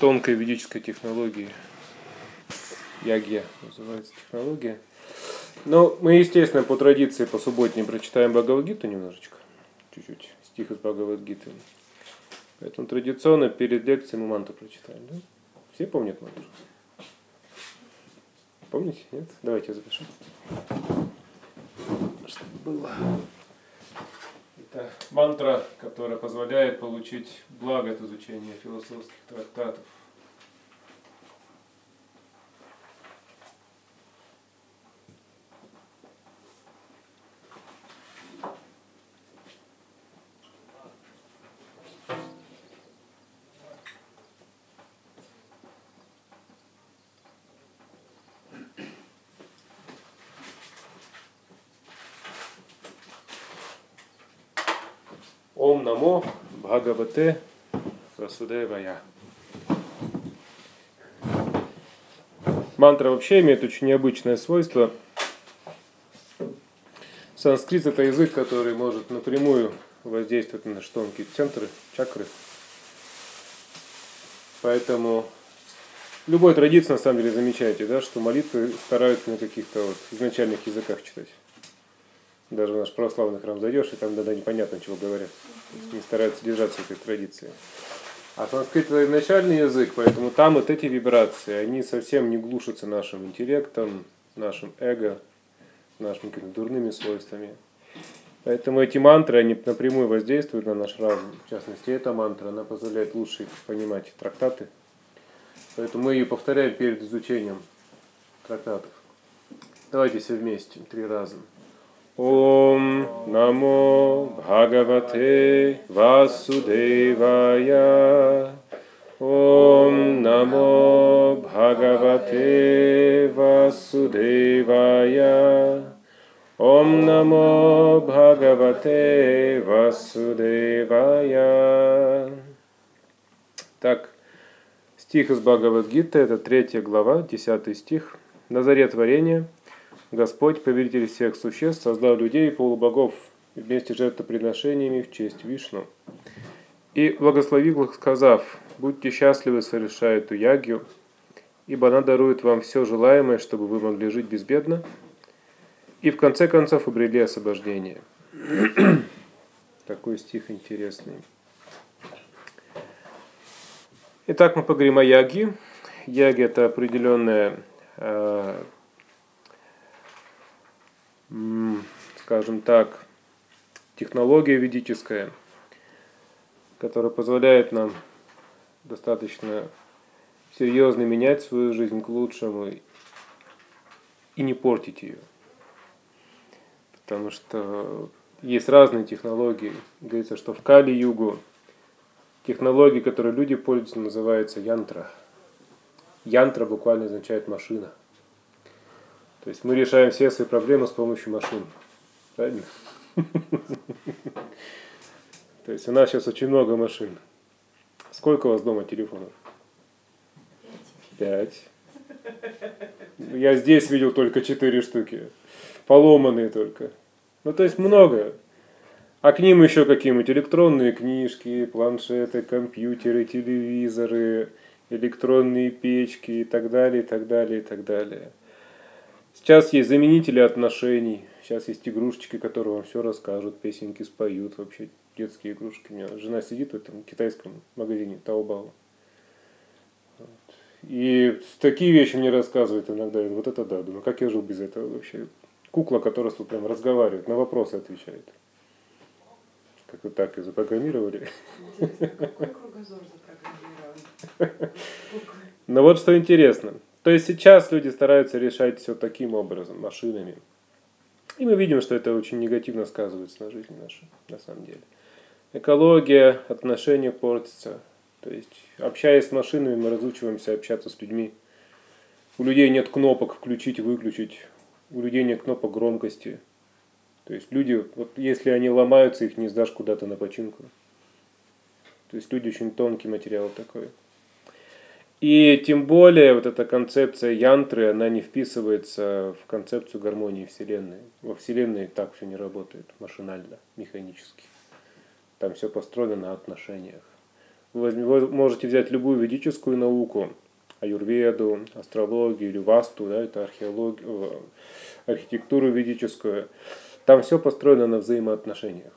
тонкой ведической технологии. Ягья называется технология. Но мы, естественно, по традиции, по субботней прочитаем Бхагавадгиту немножечко. Чуть-чуть. Стих из Бхагавадгиты. Поэтому традиционно перед лекцией мы манту прочитаем. Да? Все помнят манту? Помните? Нет? Давайте я запишу. Чтобы было. Это мантра, которая позволяет получить благо от изучения философских трактатов. Ом Намо Бхагавате Васудевая. Мантра вообще имеет очень необычное свойство. Санскрит это язык, который может напрямую воздействовать на наши тонкие центры, чакры. Поэтому любой традиции, на самом деле, замечаете, да, что молитвы стараются на каких-то вот изначальных языках читать. Даже в наш православный храм зайдешь, и там тогда непонятно, чего говорят. Не стараются держаться этой традиции. А санскрит это изначальный язык, поэтому там вот эти вибрации, они совсем не глушатся нашим интеллектом, нашим эго, нашими дурными свойствами. Поэтому эти мантры, они напрямую воздействуют на наш разум. В частности, эта мантра, она позволяет лучше понимать трактаты. Поэтому мы ее повторяем перед изучением трактатов. Давайте все вместе, три раза. Ом Намо Бхагавате Васудевая. Ом Намо Бхагавате Васудевая. Ом Намо Бхагавате Васудевая. Так, стих из Бхагавадгиты, это третья глава, десятый стих. На заре творения – Господь, повелитель всех существ, создал людей и полубогов вместе с жертвоприношениями в честь Вишну. И благословил их, сказав, «Будьте счастливы, совершая эту ягью, ибо она дарует вам все желаемое, чтобы вы могли жить безбедно, и в конце концов обрели освобождение». Такой стих интересный. Итак, мы поговорим о яге. Яги – это определенная э, скажем так, технология ведическая, которая позволяет нам достаточно серьезно менять свою жизнь к лучшему и не портить ее. Потому что есть разные технологии. Говорится, что в Кали-Югу технологии, которые люди пользуются, называются янтра. Янтра буквально означает машина. То есть мы решаем все свои проблемы с помощью машин. Правильно? То есть у нас сейчас очень много машин. Сколько у вас дома телефонов? Пять. Я здесь видел только четыре штуки. Поломанные только. Ну, то есть много. А к ним еще какие-нибудь электронные книжки, планшеты, компьютеры, телевизоры, электронные печки и так далее, и так далее, и так далее. Сейчас есть заменители отношений. Сейчас есть игрушечки, которые вам все расскажут, песенки споют, вообще детские игрушки. У меня жена сидит в этом китайском магазине Таобао. И такие вещи мне рассказывают иногда. Вот это да, думаю, как я жил без этого вообще. Кукла, которая тут прям разговаривает, на вопросы отвечает. Как вы так и запрограммировали. Какой кругозор запрограммирован? Но вот что интересно. То есть сейчас люди стараются решать все таким образом, машинами. И мы видим, что это очень негативно сказывается на жизни нашей, на самом деле. Экология, отношения портятся. То есть, общаясь с машинами, мы разучиваемся общаться с людьми. У людей нет кнопок включить, выключить. У людей нет кнопок громкости. То есть люди, вот если они ломаются, их не сдашь куда-то на починку. То есть люди очень тонкий материал такой. И тем более вот эта концепция янтры, она не вписывается в концепцию гармонии Вселенной. Во Вселенной так все не работает машинально, механически. Там все построено на отношениях. Вы можете взять любую ведическую науку, аюрведу, астрологию или васту, да, это археологию, архитектуру ведическую. Там все построено на взаимоотношениях.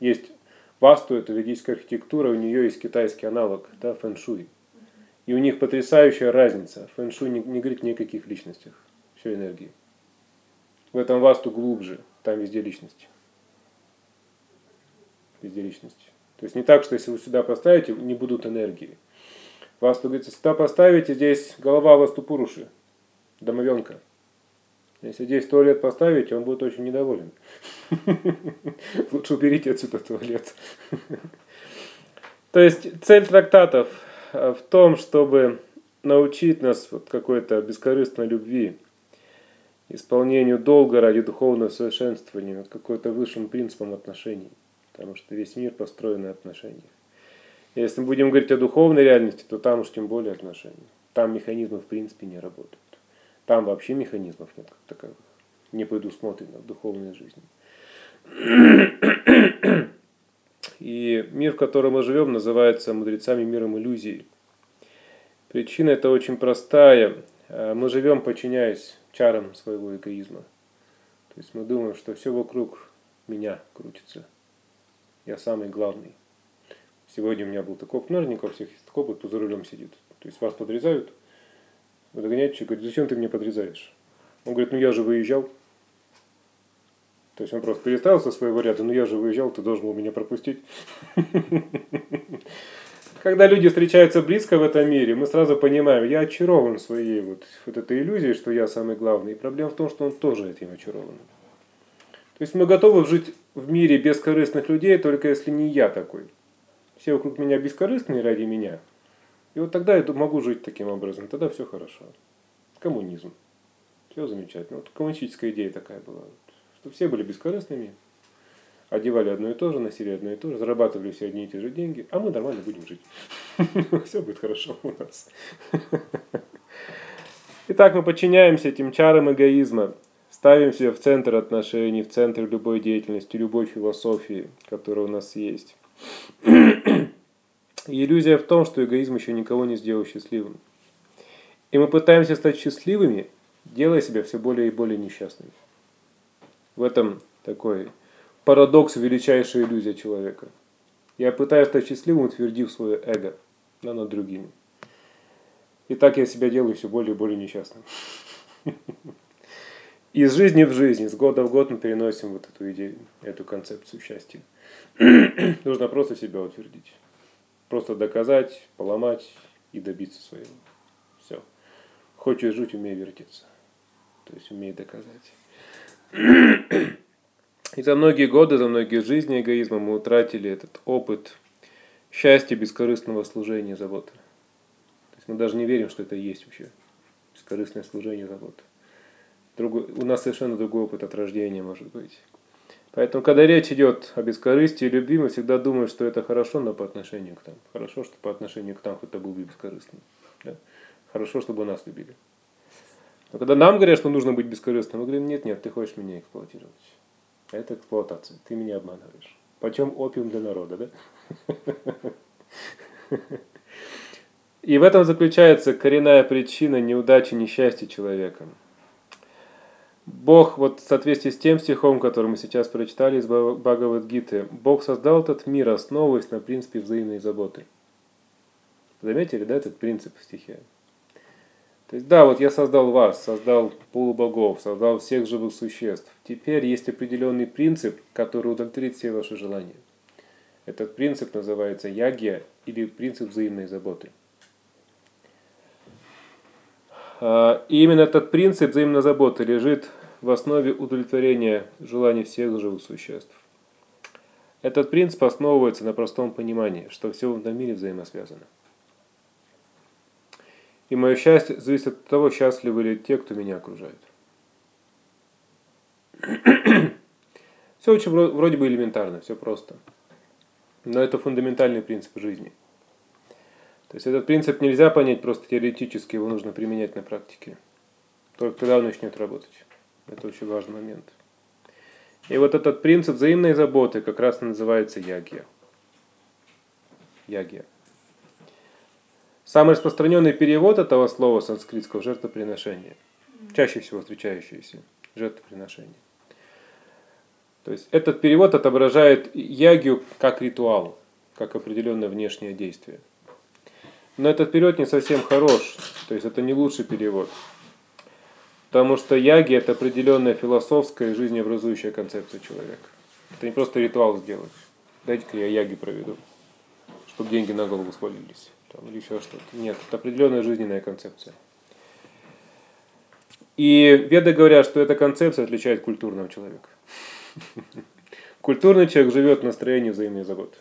Есть васту, это ведическая архитектура, у нее есть китайский аналог, да, фэншуй. И у них потрясающая разница. Фэншуй не, не говорит ни о каких личностях, все энергии. В этом васту глубже, там везде личности. Везде личности. То есть не так, что если вы сюда поставите, не будут энергии. Васту говорится, сюда поставите, здесь голова васту пуруши, домовенка. Если здесь туалет поставить, он будет очень недоволен. Лучше уберите отсюда туалет. То есть цель трактатов в том, чтобы научить нас вот какой-то бескорыстной любви, исполнению долга ради духовного совершенствования, вот какой-то высшим принципом отношений. Потому что весь мир построен на отношениях. Если мы будем говорить о духовной реальности, то там уж тем более отношения. Там механизмы в принципе не работают. Там вообще механизмов нет как таковых. Не предусмотрено в духовной жизни. И мир, в котором мы живем, называется мудрецами миром иллюзий. Причина это очень простая. Мы живем, подчиняясь чарам своего эгоизма. То есть мы думаем, что все вокруг меня крутится. Я самый главный. Сегодня у меня был такой ножник, у всех есть такой, кто за рулем сидит. То есть вас подрезают, вы догоняете говорит, зачем ты меня подрезаешь? Он говорит, ну я же выезжал. То есть он просто переставил со своего ряда, ну я же выезжал, ты должен был меня пропустить. Когда люди встречаются близко в этом мире, мы сразу понимаем, я очарован своей вот, вот этой иллюзией, что я самый главный. И проблема в том, что он тоже этим очарован. То есть мы готовы жить в мире бескорыстных людей, только если не я такой. Все вокруг меня бескорыстные ради меня. И вот тогда я могу жить таким образом, тогда все хорошо. Коммунизм. Все замечательно. Вот коммунистическая идея такая была. Что все были бескорыстными, одевали одно и то же, носили одно и то же, зарабатывали все одни и те же деньги, а мы нормально будем жить. Все будет хорошо у нас. Итак, мы подчиняемся этим чарам эгоизма. Ставим себя в центр отношений, в центр любой деятельности, любой философии, которая у нас есть. И иллюзия в том, что эгоизм еще никого не сделал счастливым. И мы пытаемся стать счастливыми, делая себя все более и более несчастными. В этом такой парадокс, величайшая иллюзия человека. Я пытаюсь стать счастливым, утвердив свое эго да, над другими. И так я себя делаю все более и более несчастным. Из жизни в жизнь, из года в год мы переносим вот эту идею, эту концепцию счастья. Нужно просто себя утвердить. Просто доказать, поломать и добиться своего. Все. Хочешь жить, умей вертеться. То есть умей доказать. И за многие годы, за многие жизни эгоизма мы утратили этот опыт счастья, бескорыстного служения, заботы. То есть мы даже не верим, что это есть вообще. Бескорыстное служение, заботы. Другой, у нас совершенно другой опыт от рождения может быть. Поэтому, когда речь идет о бескорыстии и любви, мы всегда думаем, что это хорошо, но по отношению к нам. Хорошо, что по отношению к нам кто-то был бескорыстным. Да? Хорошо, чтобы нас любили. Но когда нам говорят, что нужно быть бескорыстным, мы говорим, нет, нет, ты хочешь меня эксплуатировать. Это эксплуатация, ты меня обманываешь. Почем опиум для народа, да? И в этом заключается коренная причина неудачи, несчастья человека. Бог, вот в соответствии с тем стихом, который мы сейчас прочитали из Бхагавадгиты, Бог создал этот мир, основываясь на принципе взаимной заботы. Заметили, да, этот принцип в стихе? То есть, да, вот я создал вас, создал полубогов, создал всех живых существ. Теперь есть определенный принцип, который удовлетворит все ваши желания. Этот принцип называется ягья или принцип взаимной заботы. А, и именно этот принцип взаимной заботы лежит в основе удовлетворения желаний всех живых существ. Этот принцип основывается на простом понимании, что все в этом мире взаимосвязано. И мое счастье зависит от того, счастливы ли те, кто меня окружает. Все очень вроде бы элементарно, все просто. Но это фундаментальный принцип жизни. То есть этот принцип нельзя понять просто теоретически, его нужно применять на практике. Только тогда он начнет работать. Это очень важный момент. И вот этот принцип взаимной заботы как раз называется ягья. ягия. Самый распространенный перевод этого слова санскритского – жертвоприношение. Чаще всего встречающееся – жертвоприношение. То есть этот перевод отображает ягию как ритуал, как определенное внешнее действие. Но этот перевод не совсем хорош, то есть это не лучший перевод. Потому что яги это определенная философская и жизнеобразующая концепция человека. Это не просто ритуал сделать. Дайте-ка я яги проведу, чтобы деньги на голову свалились там, или еще что-то. Нет, это определенная жизненная концепция. И веды говорят, что эта концепция отличает культурного человека. Культурный человек живет в настроении взаимной заботы.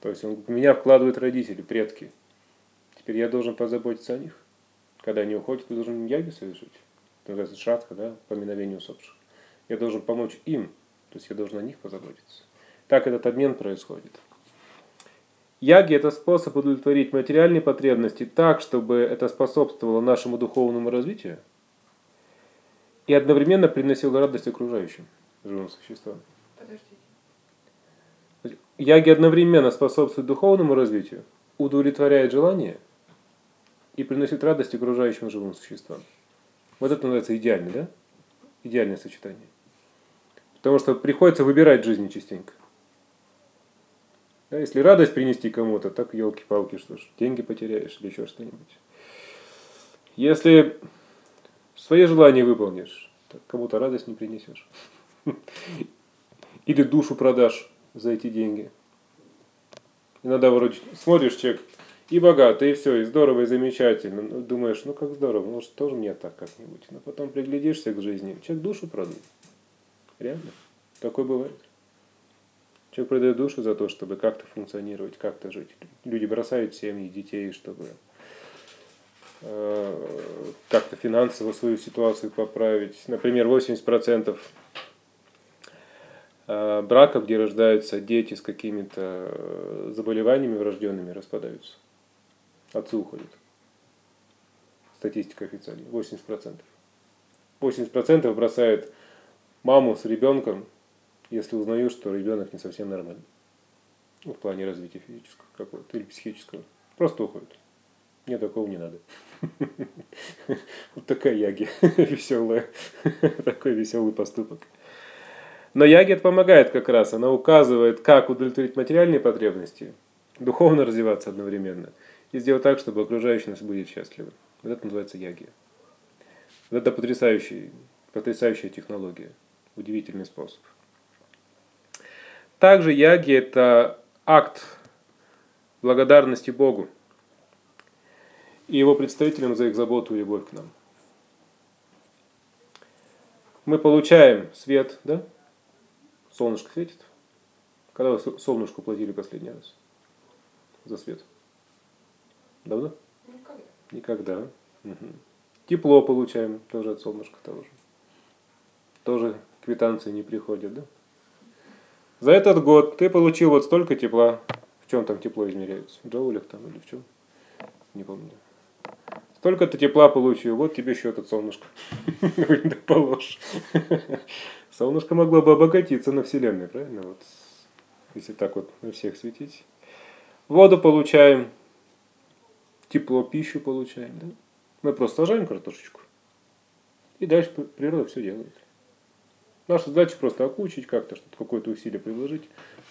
То есть он, меня вкладывают родители, предки. Теперь я должен позаботиться о них. Когда они уходят, я должен яги совершить. Это называется шатха, да, поминовение усопших. Я должен помочь им, то есть я должен о них позаботиться. Так этот обмен происходит. Яги – это способ удовлетворить материальные потребности так, чтобы это способствовало нашему духовному развитию и одновременно приносило радость окружающим живым существам. Подождите. Яги одновременно способствуют духовному развитию, удовлетворяет желание и приносит радость окружающим живым существам. Вот это называется идеальный, да? Идеальное сочетание. Потому что приходится выбирать жизни частенько. Да, если радость принести кому-то, так елки-палки, что ж, деньги потеряешь или еще что-нибудь. Если свои желания выполнишь, так кому-то радость не принесешь. Или душу продашь за эти деньги. Иногда вроде смотришь, человек и богатый, и все, и здорово, и замечательно. Ну, думаешь, ну как здорово, может тоже мне так как-нибудь. Но потом приглядишься к жизни, человек душу продал. Реально. Такое бывает. Человек продает душу за то, чтобы как-то функционировать, как-то жить. Люди бросают семьи, детей, чтобы э, как-то финансово свою ситуацию поправить. Например, 80% э, браков, где рождаются дети с какими-то э, заболеваниями врожденными, распадаются. Отцы уходят. Статистика официальная. 80%. 80% бросают маму с ребенком если узнаю, что ребенок не совсем нормальный. В плане развития физического какого-то или психического. Просто уходит. Мне такого не надо. Вот такая яги веселая. Такой веселый поступок. Но яги это помогает как раз. Она указывает, как удовлетворить материальные потребности, духовно развиваться одновременно и сделать так, чтобы окружающие нас были счастливы. Вот это называется яги. Вот это потрясающий, потрясающая технология. Удивительный способ. Также яги – это акт благодарности Богу и его представителям за их заботу и любовь к нам. Мы получаем свет, да? Солнышко светит. Когда вы солнышку платили последний раз за свет? Давно? Никогда. Никогда. Угу. Тепло получаем тоже от солнышка того же. Тоже квитанции не приходят, да? За этот год ты получил вот столько тепла. В чем там тепло измеряется? В джоулях там или в чем? Не помню. Столько ты тепла получил, вот тебе счет от солнышка. Положь. Солнышко могло бы обогатиться на Вселенной, правильно? Вот, если так вот на всех светить. Воду получаем, тепло, пищу получаем. Да? Мы просто сажаем картошечку. И дальше природа все делает. Наша задача просто окучить как-то, что-то какое-то усилие приложить.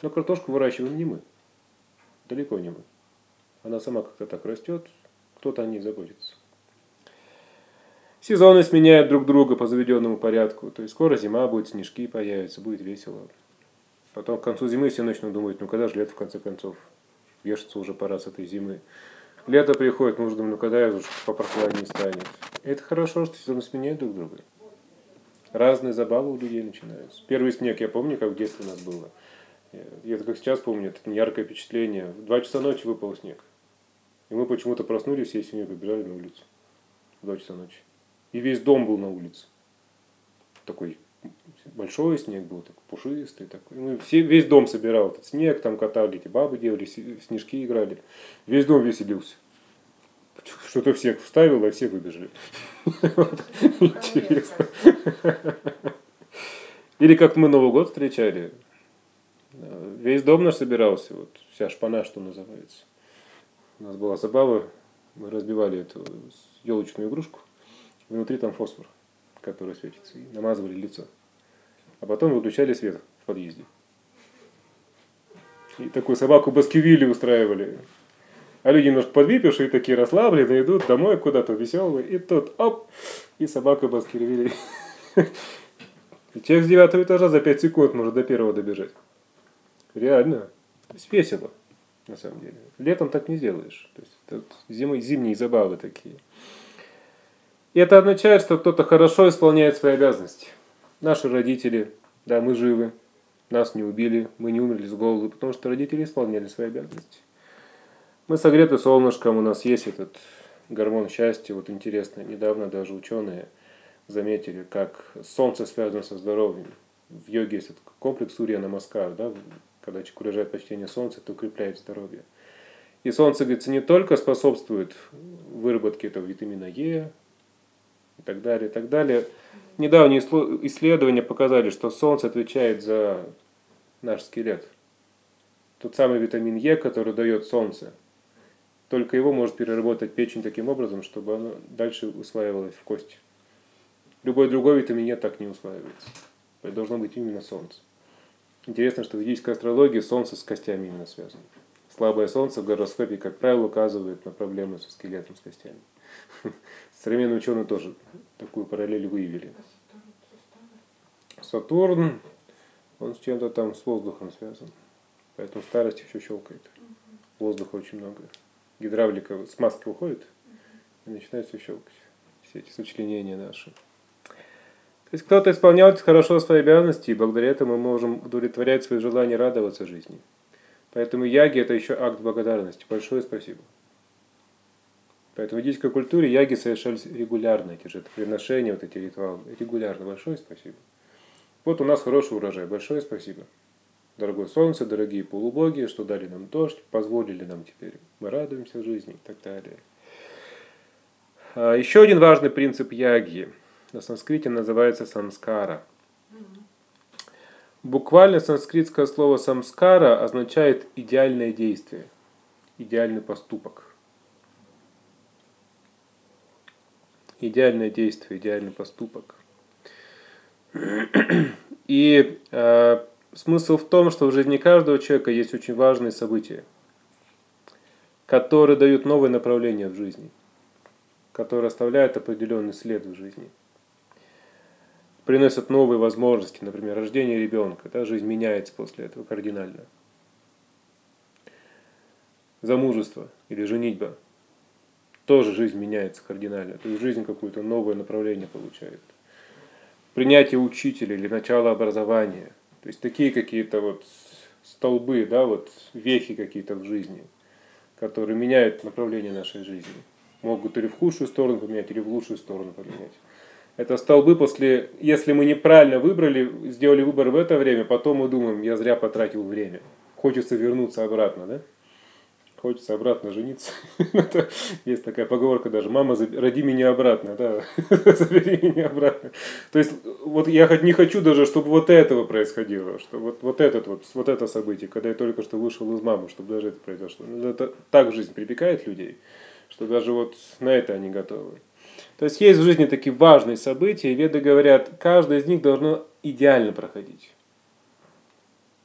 Но картошку выращиваем не мы. Далеко не мы. Она сама как-то так растет, кто-то о ней заботится. Сезоны сменяют друг друга по заведенному порядку. То есть скоро зима будет, снежки появятся, будет весело. Потом к концу зимы все начнут думать, ну когда же лето в конце концов? Вешаться уже пора с этой зимы. Лето приходит, думаем, ну когда уже попрохладнее станет. Это хорошо, что сезоны сменяют друг друга разные забавы у людей начинаются. Первый снег, я помню, как в детстве у нас было. Я это как сейчас помню, это яркое впечатление. В два часа ночи выпал снег. И мы почему-то проснулись, всей семьей побежали на улицу. В два часа ночи. И весь дом был на улице. Такой большой снег был, такой пушистый. Такой. Мы все, весь дом собирал этот снег, там катали, эти бабы делали, снежки играли. Весь дом веселился. Что-то всех вставил, а все выбежали. Интересно. Или как мы Новый год встречали. Весь дом наш собирался, вот вся шпана, что называется. У нас была забава, мы разбивали эту елочную игрушку, внутри там фосфор, который светится, и намазывали лицо. А потом выключали свет в подъезде. И такую собаку Баскивилли устраивали. А люди немножко подвипившие, такие расслабленные, идут домой куда-то веселые, и тут оп, и собака Баскивилли. Человек с девятого этажа за пять секунд может до первого добежать. Реально. То есть весело, на самом деле. Летом так не сделаешь. То есть это зимой, зимние забавы такие. И это означает, что кто-то хорошо исполняет свои обязанности. Наши родители, да, мы живы, нас не убили, мы не умерли с голоду, потому что родители исполняли свои обязанности. Мы согреты солнышком, у нас есть этот гормон счастья. Вот интересно, недавно даже ученые заметили, как солнце связано со здоровьем. В йоге есть этот комплекс Сурья Намаскар, да, когда человек выражает почтение солнца, это укрепляет здоровье. И солнце, говорится, не только способствует выработке этого витамина Е и так далее, и так далее. Недавние исследования показали, что солнце отвечает за наш скелет. Тот самый витамин Е, который дает солнце. Только его может переработать печень таким образом, чтобы оно дальше усваивалось в кости. Любой другой витамин Е так не усваивается. Это должно быть именно солнце. Интересно, что в ведической астрологии солнце с костями именно связано. Слабое солнце в гороскопе, как правило, указывает на проблемы со скелетом, с костями. Современные ученые тоже такую параллель выявили. Сатурн, он с чем-то там с воздухом связан. Поэтому старость еще щелкает. Воздуха очень много. Гидравлика с маски уходит и начинает все щелкать. Все эти сочленения наши. То есть кто-то исполняет хорошо свои обязанности, и благодаря этому мы можем удовлетворять свои желания радоваться жизни. Поэтому яги это еще акт благодарности. Большое спасибо. Поэтому в ведической культуре яги совершались регулярно, эти жертвоприношения, вот эти ритуалы. Регулярно. Большое спасибо. Вот у нас хороший урожай. Большое спасибо. Дорогое солнце, дорогие полубоги, что дали нам дождь, позволили нам теперь. Мы радуемся жизни и так далее. А еще один важный принцип яги – на санскрите называется самскара. Буквально санскритское слово самскара означает идеальное действие, идеальный поступок. Идеальное действие, идеальный поступок. И э, смысл в том, что в жизни каждого человека есть очень важные события, которые дают новое направление в жизни, которые оставляют определенный след в жизни – приносят новые возможности, например, рождение ребенка, да, жизнь меняется после этого кардинально. Замужество или женитьба, тоже жизнь меняется кардинально, то есть жизнь какое-то новое направление получает. Принятие учителя или начало образования, то есть такие какие-то вот столбы, да, вот вехи какие-то в жизни, которые меняют направление нашей жизни. Могут или в худшую сторону поменять, или в лучшую сторону поменять. Это столбы после, если мы неправильно выбрали, сделали выбор в это время, потом мы думаем, я зря потратил время. Хочется вернуться обратно, да? Хочется обратно жениться. Есть такая поговорка даже, мама, роди меня обратно, да, забери меня обратно. То есть, вот я хоть не хочу даже, чтобы вот этого происходило, что вот, вот этот вот, вот это событие, когда я только что вышел из мамы, чтобы даже это произошло. Ну, это так жизнь припекает людей, что даже вот на это они готовы. То есть есть в жизни такие важные события, и веды говорят, каждое из них должно идеально проходить.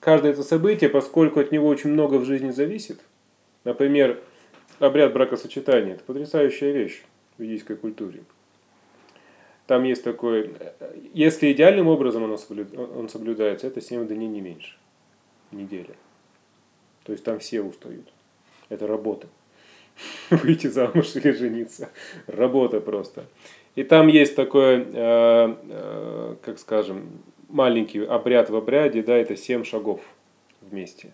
Каждое это событие, поскольку от него очень много в жизни зависит, например, обряд бракосочетания, это потрясающая вещь в ведийской культуре. Там есть такой, если идеальным образом он соблюдается, это 7 дней не меньше, неделя. То есть там все устают. Это работа. выйти замуж или жениться. Работа просто. И там есть такой, э, э, как скажем, маленький обряд в обряде, да, это семь шагов вместе.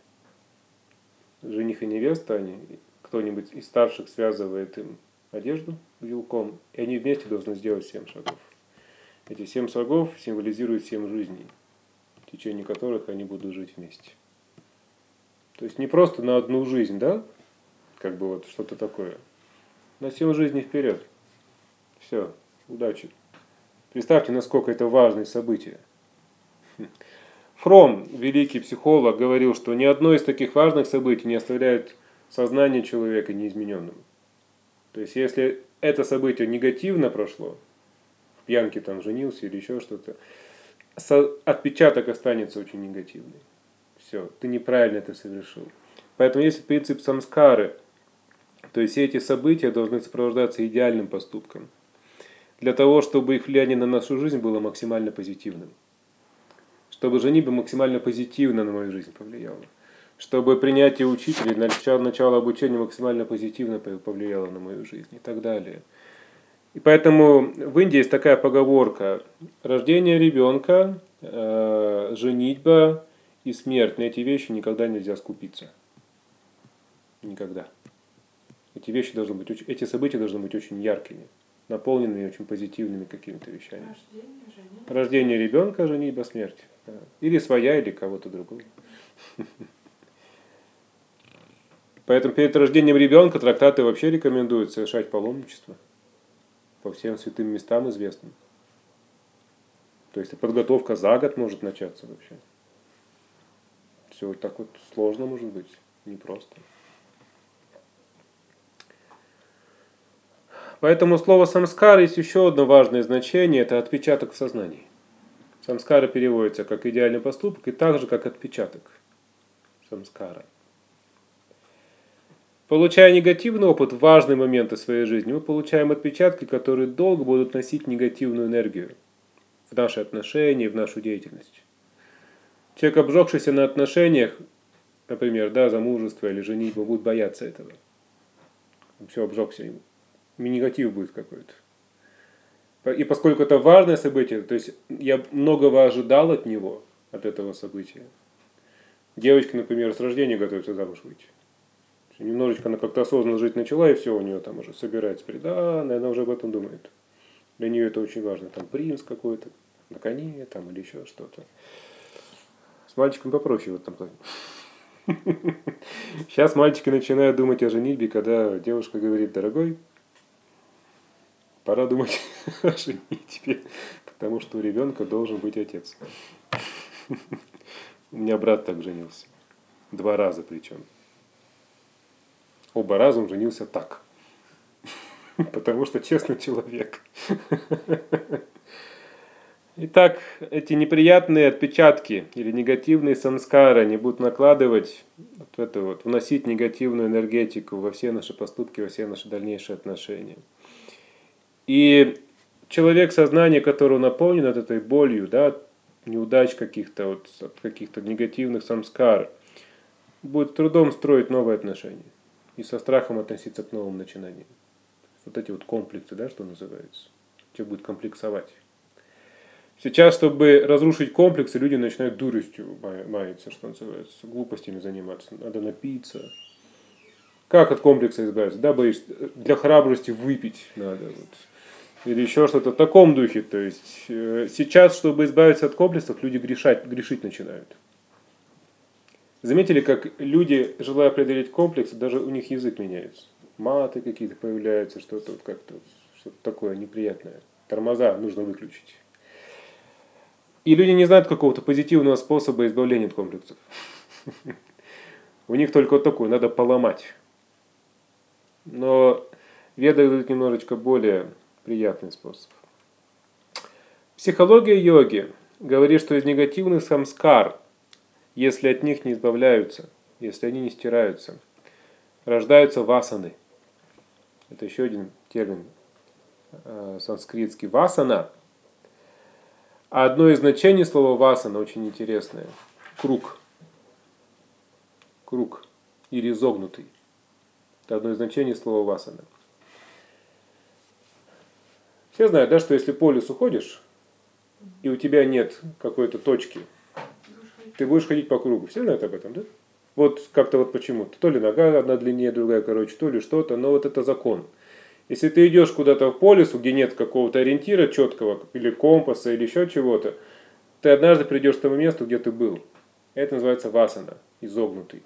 Жених и невеста, они, кто-нибудь из старших связывает им одежду вилком, и они вместе должны сделать семь шагов. Эти семь шагов символизируют семь жизней, в течение которых они будут жить вместе. То есть не просто на одну жизнь, да, как бы вот что-то такое. На всю жизни вперед. Все, удачи. Представьте, насколько это важное событие. Фром, великий психолог, говорил, что ни одно из таких важных событий не оставляет сознание человека неизмененным. То есть, если это событие негативно прошло, в пьянке там женился или еще что-то, отпечаток останется очень негативный. Все, ты неправильно это совершил. Поэтому есть принцип самскары, то есть эти события должны сопровождаться идеальным поступком, для того, чтобы их влияние на нашу жизнь было максимально позитивным. Чтобы женитьба максимально позитивно на мою жизнь повлияла. Чтобы принятие учителя, начало, начало обучения максимально позитивно повлияло на мою жизнь и так далее. И поэтому в Индии есть такая поговорка. Рождение ребенка, э, женитьба и смерть. На эти вещи никогда нельзя скупиться. Никогда. Эти вещи должны быть, эти события должны быть очень яркими, наполненными очень позитивными какими-то вещами. Рождение, женитьба. Рождение ребенка, женитьба, смерть. Да. Или своя, или кого-то другого. Поэтому перед рождением ребенка трактаты вообще рекомендуют совершать паломничество по всем святым местам известным. То есть подготовка за год может начаться вообще. Все вот так вот сложно может быть, непросто. Поэтому слово самскар есть еще одно важное значение, это отпечаток в сознании. Самскара переводится как идеальный поступок и также как отпечаток самскара. Получая негативный опыт в важные моменты своей жизни, мы получаем отпечатки, которые долго будут носить негативную энергию в наши отношения, в нашу деятельность. Человек, обжегшийся на отношениях, например, да, замужество или женитьба, будет бояться этого. Все, обжегся ему негатив будет какой-то. И поскольку это важное событие, то есть я многого ожидал от него, от этого события. Девочка, например, с рождения готовится замуж выйти. Немножечко она как-то осознанно жить начала, и все, у нее там уже собирается приданное, она уже об этом думает. Для нее это очень важно. Там принц какой-то, на коне там или еще что-то. С мальчиком попроще в этом плане. Сейчас мальчики начинают думать о женитьбе, когда девушка говорит, дорогой, Пора думать о женитьбе, потому что у ребенка должен быть отец. У меня брат так женился. Два раза причем. Оба раза он женился так. Потому что честный человек. Итак, эти неприятные отпечатки или негативные самскары, они будут накладывать, вот это вот, вносить негативную энергетику во все наши поступки, во все наши дальнейшие отношения. И человек, сознание которого наполнено от этой болью, да, неудач каких-то, вот, от каких-то негативных самскар, будет трудом строить новые отношения и со страхом относиться к новым начинаниям. Вот эти вот комплексы, да, что называется. Человек будет комплексовать. Сейчас, чтобы разрушить комплексы, люди начинают дуростью маяться, что называется, глупостями заниматься. Надо напиться. Как от комплекса избавиться? Да, боишься, для храбрости выпить надо. Вот или еще что-то в таком духе. То есть э, сейчас, чтобы избавиться от комплексов, люди грешать, грешить начинают. Заметили, как люди, желая преодолеть комплексы, даже у них язык меняется. Маты какие-то появляются, что-то вот как-то что-то такое неприятное. Тормоза нужно выключить. И люди не знают какого-то позитивного способа избавления от комплексов. У них только вот такой, надо поломать. Но веды дают немножечко более приятный способ. Психология йоги говорит, что из негативных самскар, если от них не избавляются, если они не стираются, рождаются васаны. Это еще один термин э, санскритский. Васана. А одно из значений слова васана очень интересное. Круг. Круг. Или изогнутый. Это одно из значений слова васана. Все знают, да, что если по лесу ходишь, и у тебя нет какой-то точки, ты будешь ходить по кругу. Все знают об этом, да? Вот как-то вот почему-то. То ли нога одна длиннее, другая короче, то ли что-то, но вот это закон. Если ты идешь куда-то по лесу, где нет какого-то ориентира четкого, или компаса, или еще чего-то, ты однажды придешь к тому месту, где ты был. Это называется васана, изогнутый.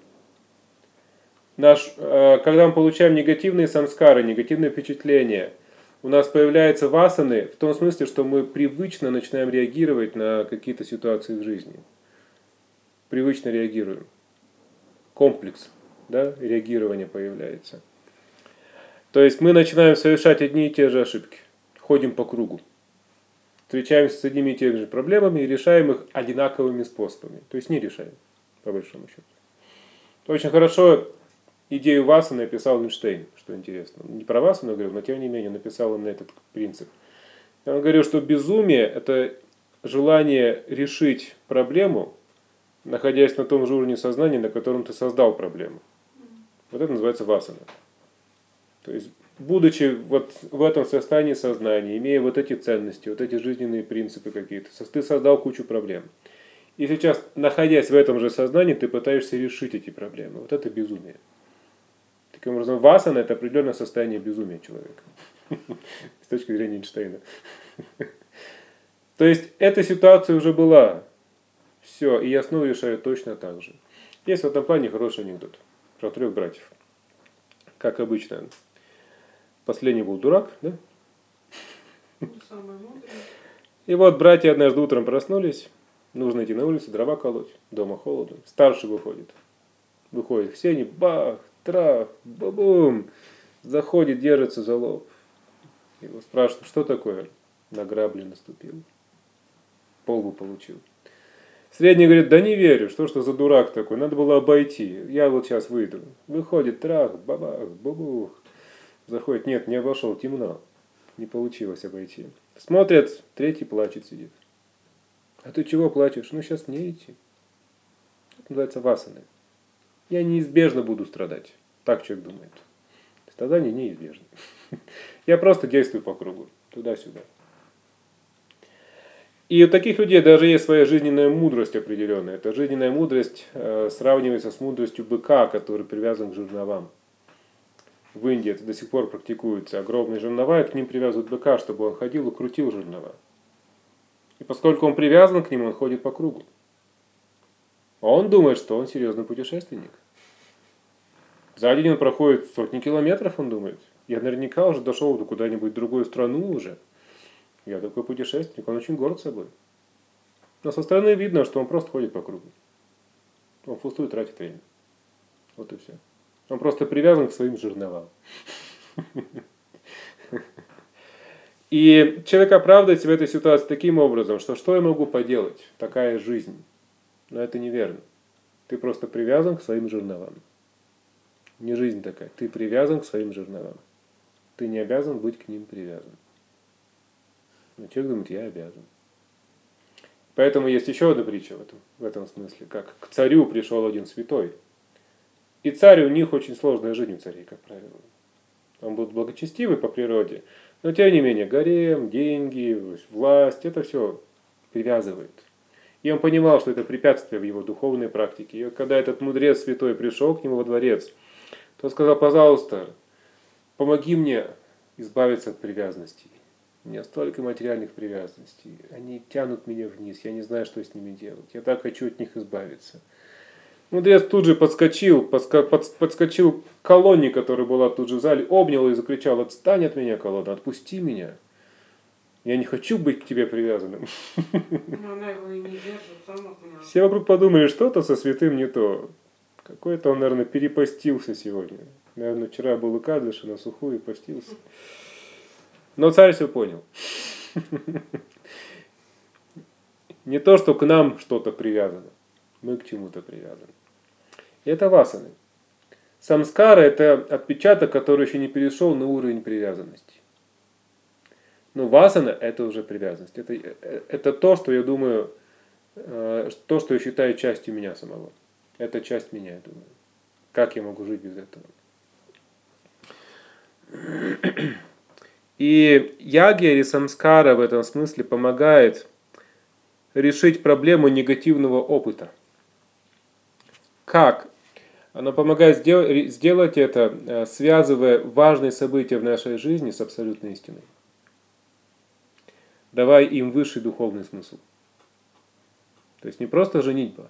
Наш, э, когда мы получаем негативные самскары, негативные впечатления – у нас появляются васаны в том смысле, что мы привычно начинаем реагировать на какие-то ситуации в жизни. привычно реагируем. Комплекс да, реагирования появляется. То есть мы начинаем совершать одни и те же ошибки. Ходим по кругу. Встречаемся с одними и теми же проблемами и решаем их одинаковыми способами. То есть не решаем, по большому счету. Очень хорошо идею Васана написал Эйнштейн, что интересно. Не про Васана говорил, но тем не менее написал он на этот принцип. Он говорил, что безумие – это желание решить проблему, находясь на том же уровне сознания, на котором ты создал проблему. Вот это называется васана. То есть, будучи вот в этом состоянии сознания, имея вот эти ценности, вот эти жизненные принципы какие-то, ты создал кучу проблем. И сейчас, находясь в этом же сознании, ты пытаешься решить эти проблемы. Вот это безумие. Таким образом, васана – это определенное состояние безумия человека. С точки зрения Эйнштейна. То есть, эта ситуация уже была. Все, и я снова решаю точно так же. Есть в этом плане хороший анекдот про трех братьев. Как обычно. Последний был дурак, да? И вот братья однажды утром проснулись, нужно идти на улицу, дрова колоть, дома холодно. Старший выходит. Выходит все они, бах, трах, бабум. Заходит, держится за лоб. Его спрашивают, что такое? На грабли наступил. Полбу получил. Средний говорит, да не верю, что что за дурак такой, надо было обойти. Я вот сейчас выйду. Выходит, трах, бабах, бабух. Заходит, нет, не обошел, темно. Не получилось обойти. Смотрят, третий плачет, сидит. А ты чего плачешь? Ну, сейчас не идти. Это называется васаны. Я неизбежно буду страдать. Так человек думает. Страдание неизбежно. Я просто действую по кругу. Туда-сюда. И у таких людей даже есть своя жизненная мудрость определенная. Эта жизненная мудрость э, сравнивается с мудростью быка, который привязан к жерновам. В Индии это до сих пор практикуется. Огромные жернова, и к ним привязывают быка, чтобы он ходил и крутил жернова. И поскольку он привязан к ним, он ходит по кругу. А он думает, что он серьезный путешественник. За день он проходит сотни километров, он думает. Я наверняка уже дошел до куда-нибудь в другую страну уже. Я такой путешественник, он очень горд собой. Но со стороны видно, что он просто ходит по кругу. Он пустую тратит время. Вот и все. Он просто привязан к своим жерновам. И человек оправдывается в этой ситуации таким образом, что что я могу поделать? Такая жизнь. Но это неверно. Ты просто привязан к своим жерновам. Не жизнь такая. Ты привязан к своим жерновам. Ты не обязан быть к ним привязан. Но человек думает, я обязан. Поэтому есть еще одна притча в этом, в этом смысле, как к царю пришел один святой. И царь у них очень сложная жизнь у царей, как правило. Он был благочестивый по природе, но тем не менее гарем, деньги, власть, это все привязывает. И он понимал, что это препятствие в его духовной практике. И когда этот мудрец святой пришел к нему во дворец, то сказал, пожалуйста, помоги мне избавиться от привязанностей. У меня столько материальных привязанностей. Они тянут меня вниз. Я не знаю, что с ними делать. Я так хочу от них избавиться. Мудрец тут же подскочил, подска, под, подскочил к колонне, которая была тут же в зале, обнял и закричал, отстань от меня, колонна, отпусти меня. Я не хочу быть к тебе привязанным. Все вокруг подумали, что-то со святым не то. Какой-то он, наверное, перепостился сегодня. Наверное, вчера был у Кадыша на сухую и постился. Но царь все понял. Не то, что к нам что-то привязано. Мы к чему-то привязаны. И это васаны. Самскара – это отпечаток, который еще не перешел на уровень привязанности. Но васана – это уже привязанность. Это, это то, что я думаю, э, то, что я считаю частью меня самого. Это часть меня, я думаю. Как я могу жить без этого? И ягия или самскара в этом смысле помогает решить проблему негативного опыта. Как? Оно помогает сделать это, э, связывая важные события в нашей жизни с абсолютной истиной. Давай им высший духовный смысл. То есть не просто женитьба.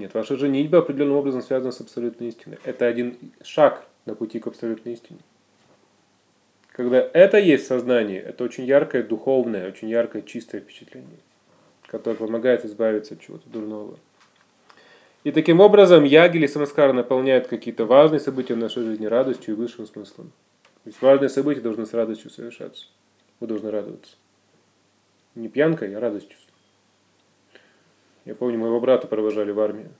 Нет, ваша женитьба определенным образом связана с абсолютной истиной. Это один шаг на пути к абсолютной истине. Когда это есть сознание, это очень яркое, духовное, очень яркое, чистое впечатление. который помогает избавиться от чего-то дурного. И таким образом яги или самаскара наполняют какие-то важные события в нашей жизни радостью и высшим смыслом. То есть важные события должны с радостью совершаться. Вы должны радоваться. Не пьянкой, а радостью. Я помню, моего брата провожали в армию.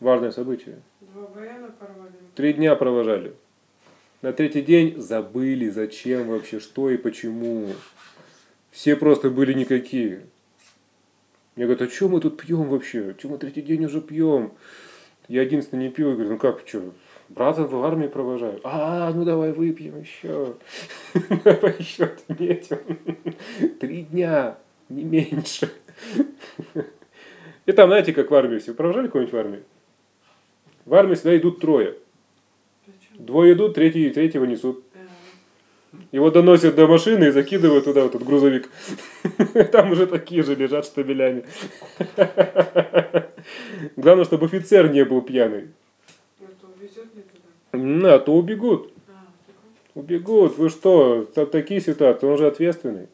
Важное событие. Два баяна порвали. Три дня провожали. На третий день забыли, зачем вообще, что и почему. Все просто были никакие. Мне говорят, а что мы тут пьем вообще? Что мы третий день уже пьем? Я единственный не пил. Я говорю, ну как, что, брата в армии провожаю? А, ну давай выпьем еще. Давай еще отметим. Три дня, не меньше. И там, знаете, как в армии все. Провожали кого-нибудь в армии? В армии всегда идут трое. Двое идут, третий, третьего несут. э, Его доносят до машины и закидывают туда, вот этот грузовик. Там уже такие же лежат штабелями. Главное, чтобы офицер не был пьяный. Это увезет не туда. М, А то убегут. А. Убегут. Вы что? Такие ситуации. Он же ответственный.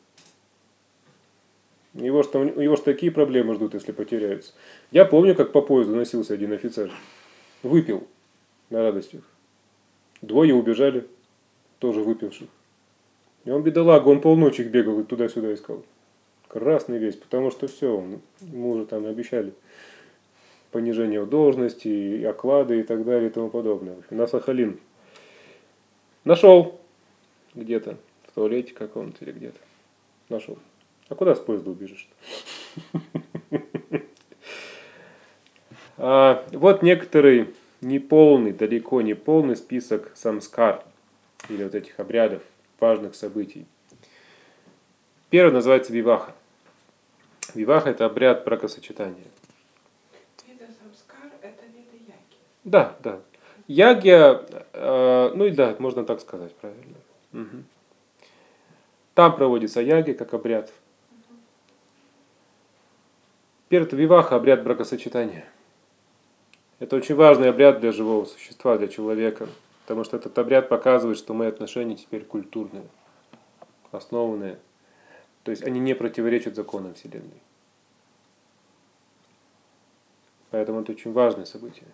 Его ж, там, его ж такие проблемы ждут, если потеряются. Я помню, как по поезду носился один офицер. Выпил на радостях. Двое убежали, тоже выпивших. И он бедолага, он полночи их бегал и туда-сюда искал. Красный весь, потому что все, ему уже там обещали понижение в должности, и оклады и так далее и тому подобное. На Сахалин. Нашел где-то, в туалете каком-то или где-то. Нашел. А куда с поезда убежишь? А, вот некоторый неполный, далеко не полный список самскар, или вот этих обрядов, важных событий. Первый называется виваха. Виваха – это обряд бракосочетания. Вида самскар – это виды яги. Да, да. Ягья, э, ну и да, можно так сказать, правильно. Мгм. Там проводится яги как обряд. Первый это виваха, обряд бракосочетания. Это очень важный обряд для живого существа, для человека, потому что этот обряд показывает, что мои отношения теперь культурные, основанные. То есть они не противоречат законам Вселенной. Поэтому это очень важное событие.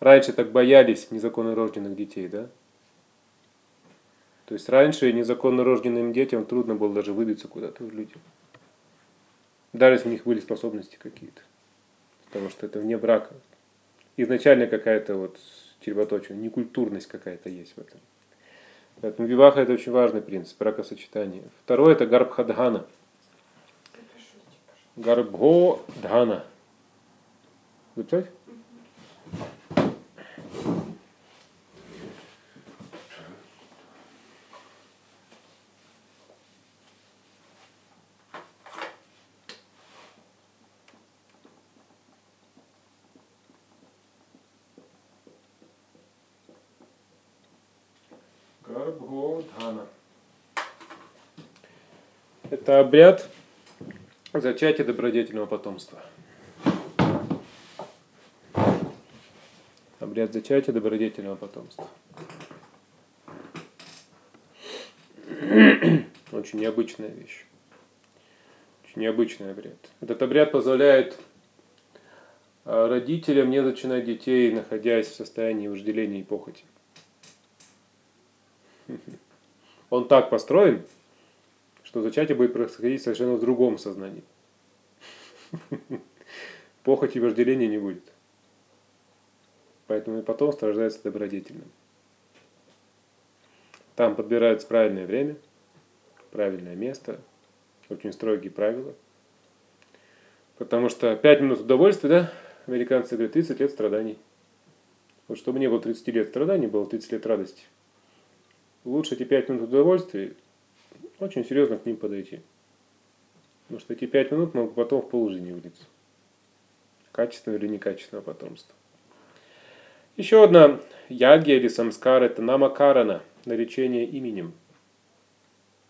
Раньше так боялись незаконно рожденных детей, да? То есть раньше незаконно рожденным детям трудно было даже выбиться куда-то в люди. Даже если у них были способности какие-то. Потому что это вне брака. Изначально какая-то вот червоточина, некультурность какая-то есть в этом. Поэтому виваха это очень важный принцип, бракосочетания. Второе это гарбхадхана. Пожалуйста. Гарбходхана. Записать? Это обряд зачатия добродетельного потомства. Обряд зачатия добродетельного потомства. Очень необычная вещь. Очень необычный обряд. Этот обряд позволяет а, родителям не зачинать детей, находясь в состоянии вожделения и похоти. Он так построен, что зачатие будет происходить совершенно в другом сознании. Похоти и вожделения не будет. Поэтому и потомство рождается добродетельным. Там подбирается правильное время, правильное место, очень строгие правила. Потому что 5 минут удовольствия, да, американцы говорят, 30 лет страданий. Вот чтобы не было 30 лет страданий, было 30 лет радости. Лучше эти 5 минут удовольствия очень серьезно к ним подойти. Потому что эти 5 минут могут потом в полжизни вылиться. Качественного или некачественного потомства. Еще одна ягья или самскара – это намакарана, наречение именем.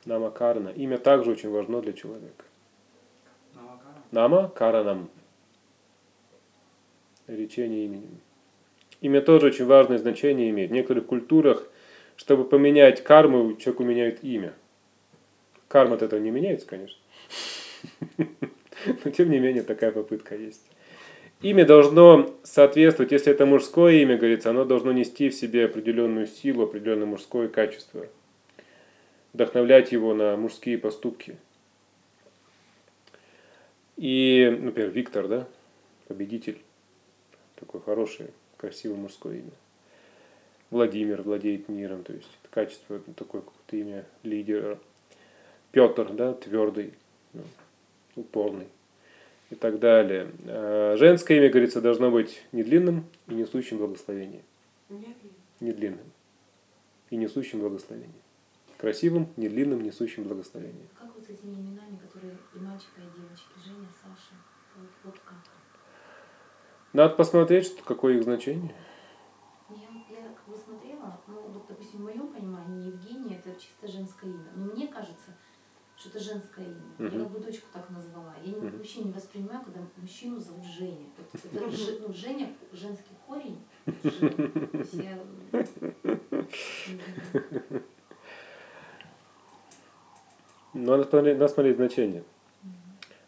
Намакарана. Имя также очень важно для человека. Нама Каранам. Наречение именем. Имя тоже очень важное значение имеет. В некоторых культурах, чтобы поменять карму, человеку меняют имя. Карма от этого не меняется, конечно. Но тем не менее такая попытка есть. Имя должно соответствовать, если это мужское имя, говорится, оно должно нести в себе определенную силу, определенное мужское качество. Вдохновлять его на мужские поступки. И, например, Виктор, да, победитель. Такое хорошее, красивое мужское имя. Владимир владеет миром, то есть это качество, такое какое-то имя лидера. Петр, да, твердый, ну, упорный и так далее. А женское имя, говорится, должно быть не длинным и несущим благословение. Не длинным и несущим благословение. Красивым, не длинным, несущим благословение. Как вот с этими именами, которые и мальчика, и девочки, Женя, Саша, вот, вот как? Надо посмотреть, что, какое их значение. Я, я как бы смотрела, ну вот, допустим, в моем понимании Евгения это чисто женское имя. Но мне кажется, что это женское имя. Я Мгм. как бы дочку так назвала. Я не- Мгм. вообще не воспринимаю, когда мужчину зовут Женя. Это Ж- ну, Женя, женский корень. Женя. То есть я, знаю. Надо смотреть, надо смотреть значение.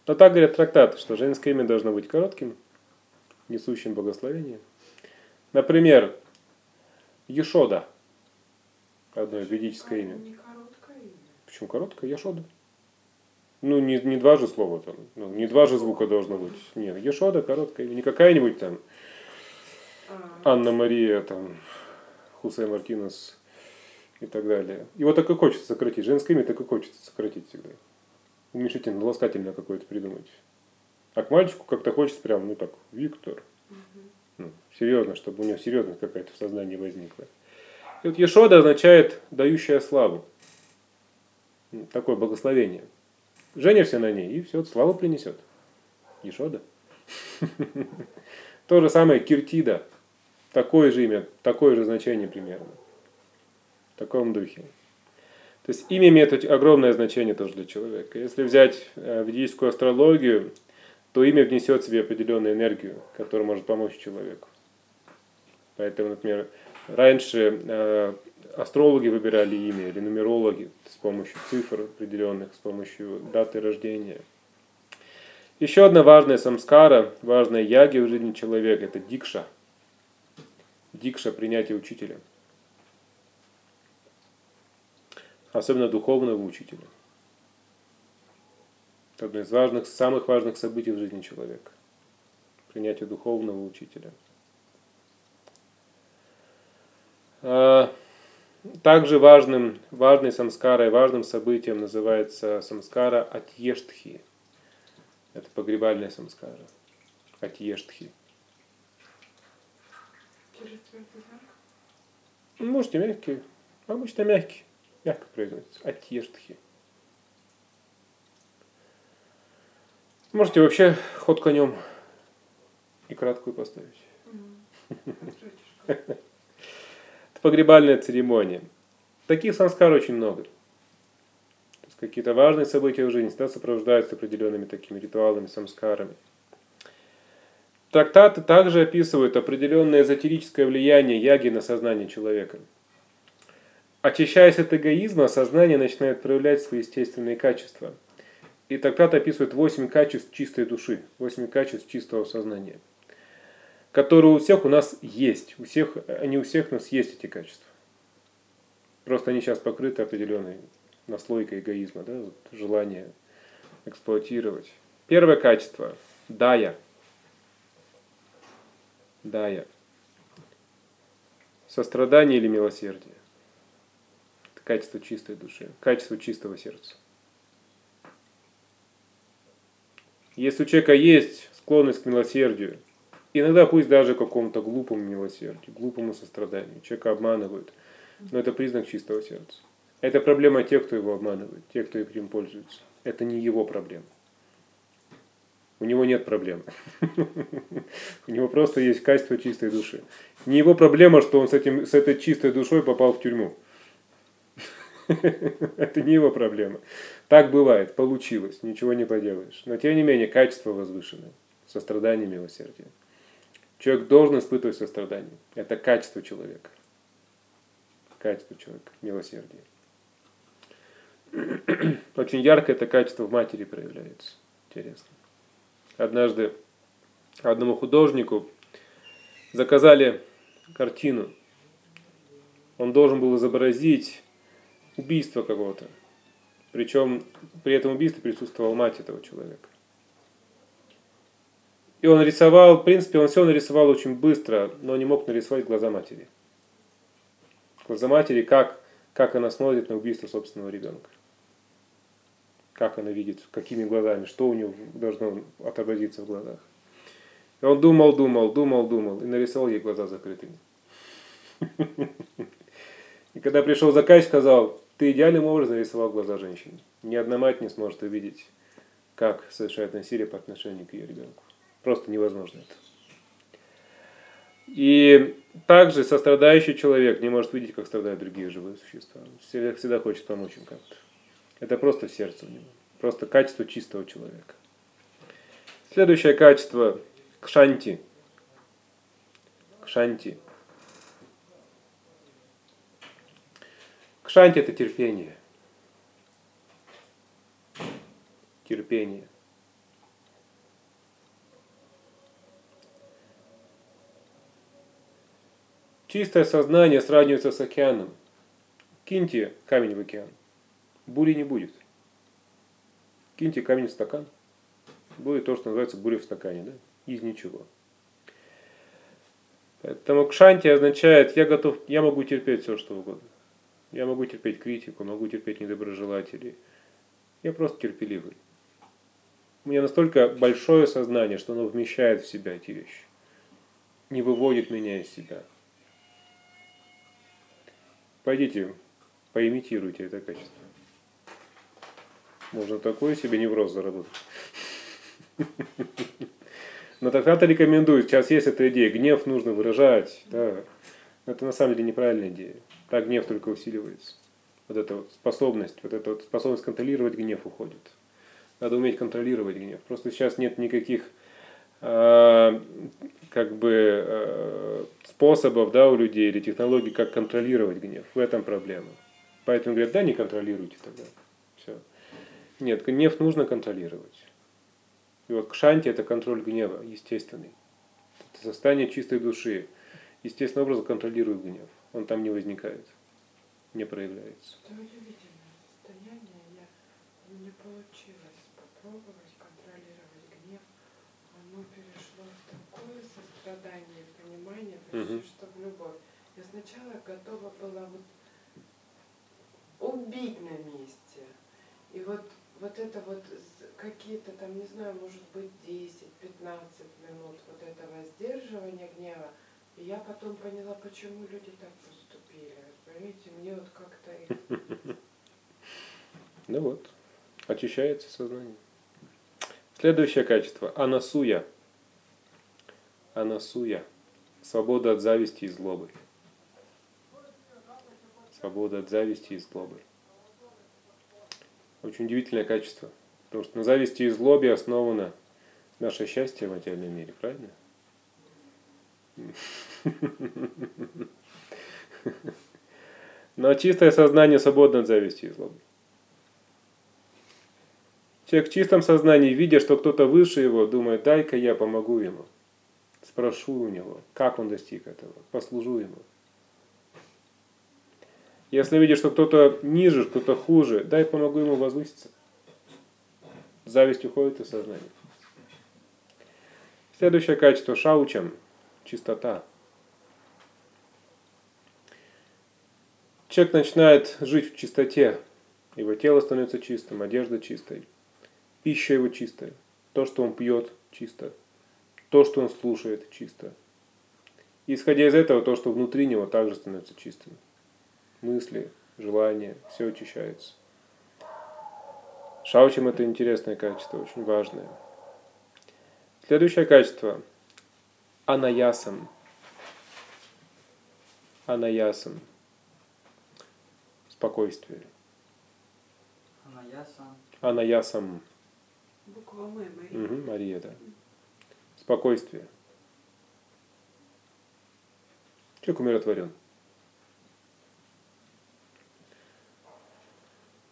Но так говорят трактаты, что женское имя должно быть коротким, несущим благословение. Например, Ешода. Одно ведическое имя. Не короткое имя. Почему короткое? Ешода. Ну, не, не два же слова там. Ну, не два же звука должно быть. Нет, Ешода короткое имя. Не какая-нибудь там А, Анна-Мария, там, Хусе Мартинес и так далее. Его так и хочется сократить. Женское имя так и хочется сократить всегда. Уменьшительно, ласкательно какое-то придумать. А к мальчику как-то хочется прям, ну так, Виктор. Ну, серьезно, чтобы у него серьезность какая-то в сознании возникла. И вот Ешода означает дающая славу. Ну, Такое благословение. Женишься на ней, и все, славу принесет. Ешода. То же самое Киртида. Такое же имя, такое же значение примерно. В таком духе. То есть имя имеет огромное значение тоже для человека. Если взять э, ведическую астрологию, то имя внесет в себе определенную энергию, которая может помочь человеку. Поэтому, например, раньше э, астрологи выбирали имя или нумерологи с помощью цифр определенных, с помощью даты рождения. Еще одна важная самскара, важная яги в жизни человека – это дикша. Дикша – принятие учителя. Особенно духовного учителя. Это одно из важных, самых важных событий в жизни человека. Принятие духовного учителя. Также важным, важной самскарой, важным событием называется самскара Атьештхи. Это погребальная самскара. Атьештхи. Ну, Можете мягкий, обычно мягкий. Мягко произносится. Атьештхи. Можете вообще ход конем и краткую поставить. Отсрочишь. Погребальная церемония. Таких санскар очень много. То есть какие-то важные события в жизни всегда сопровождаются определенными такими ритуалами, самскарами. Трактаты также описывают определенное эзотерическое влияние яги на сознание человека. Очищаясь от эгоизма, сознание начинает проявлять свои естественные качества. И трактат описывает 8 качеств чистой души, 8 качеств чистого сознания которые у всех у нас есть. У всех, они у всех у нас есть эти качества. Просто они сейчас покрыты определенной наслойкой эгоизма, да, вот желание эксплуатировать. Первое качество – дая. Дая. Сострадание или милосердие. Это качество чистой души, качество чистого сердца. Если у человека есть склонность к милосердию, Иногда пусть даже какому-то глупому милосердию, глупому состраданию. Человека обманывают. Но это признак чистого сердца. Это проблема тех, кто его обманывает, тех, кто им пользуется. Это не его проблема. У него нет проблем. У него просто есть качество чистой души. Не его проблема, что он с, этим, с этой чистой душой попал в тюрьму. Это не его проблема. Так бывает, получилось, ничего не поделаешь. Но тем не менее, качество возвышенное. Сострадание, милосердие. Человек должен испытывать сострадание. Это качество человека. Качество человека, милосердие. Очень ярко это качество в матери проявляется. Интересно. Однажды одному художнику заказали картину. Он должен был изобразить убийство кого-то. Причем при этом убийстве присутствовала мать этого человека. И он рисовал, в принципе, он все нарисовал очень быстро, но не мог нарисовать глаза матери. Глаза матери, как, как она смотрит на убийство собственного ребенка. Как она видит, какими глазами, что у него должно отобразиться в глазах. И он думал, думал, думал, думал, и нарисовал ей глаза закрытыми. И когда пришел заказчик, сказал, ты идеальным образом нарисовал глаза женщины. Ни одна мать не сможет увидеть, как совершает насилие по отношению к ее ребенку. Просто невозможно это. И также сострадающий человек не может видеть, как страдают другие живые существа. Всегда, всегда хочет помочь им как-то. Это просто сердце у него. Просто качество чистого человека. Следующее качество – кшанти. Кшанти. Кшанти – это терпение. Терпение. Чистое сознание сравнивается с океаном. Киньте камень в океан. Бури не будет. Киньте камень в стакан. Будет то, что называется буря в стакане. Да? Из ничего. Поэтому кшанти означает, я готов, я могу терпеть все, что угодно. Я могу терпеть критику, могу терпеть недоброжелателей. Я просто терпеливый. У меня настолько большое сознание, что оно вмещает в себя эти вещи. Не выводит меня из себя. Пойдите, поимитируйте это качество. Можно такой себе невроз заработать. Но тогда-то рекомендую. Сейчас есть эта идея. Гнев нужно выражать. Да. Это на самом деле неправильная идея. Так гнев только усиливается. Вот эта вот способность, вот эта вот способность контролировать гнев уходит. Надо уметь контролировать гнев. Просто сейчас нет никаких как бы э, способов да, у людей или технологий, как контролировать гнев. В этом проблема. Поэтому говорят, да, не контролируйте тогда. Все. Нет, гнев нужно контролировать. И вот кшанти – это контроль гнева, естественный. Это состояние чистой души. Естественным образом контролирует гнев. Он там не возникает, не проявляется. Это удивительное состояние. Я, не получилось попробовать контролировать гнев. Оно перешло в такое сострадание, Мгм. что в любовь. Я сначала готова была вот убить на месте. И вот, вот это вот какие-то там, не знаю, может быть 10-15 минут вот этого сдерживания гнева. И я потом поняла, почему люди так поступили. Понимаете, мне вот как-то Ну вот, очищается сознание. Следующее качество – анасуя. Анасуя. Свобода от зависти и злобы. Свобода от зависти и злобы. Очень удивительное качество. Потому что на зависти и злобе основано наше счастье в материальном мире, правильно? Но чистое сознание свободно от зависти и злобы. Человек в чистом сознании, видя, что кто-то выше его, думает, дай-ка я помогу ему. Спрошу у него, как он достиг этого, послужу ему. Если видишь, что кто-то ниже, кто-то хуже, дай помогу ему возвыситься. Зависть уходит из сознания. Следующее качество – шаучам – чистота. Человек начинает жить в чистоте. Его тело становится чистым, одежда чистой, пища его чистая, то, что он пьет, чисто, то, что он слушает, чисто. И исходя из этого, то, что внутри него, также становится чистым. Мысли, желания, все очищается. Шаучим это интересное качество, очень важное. Следующее качество – анаясам. Анаясам. Спокойствие. Анаяса. Анаясам. буква М, Мария. Угу, Мария, да. Спокойствие. Человек умиротворен.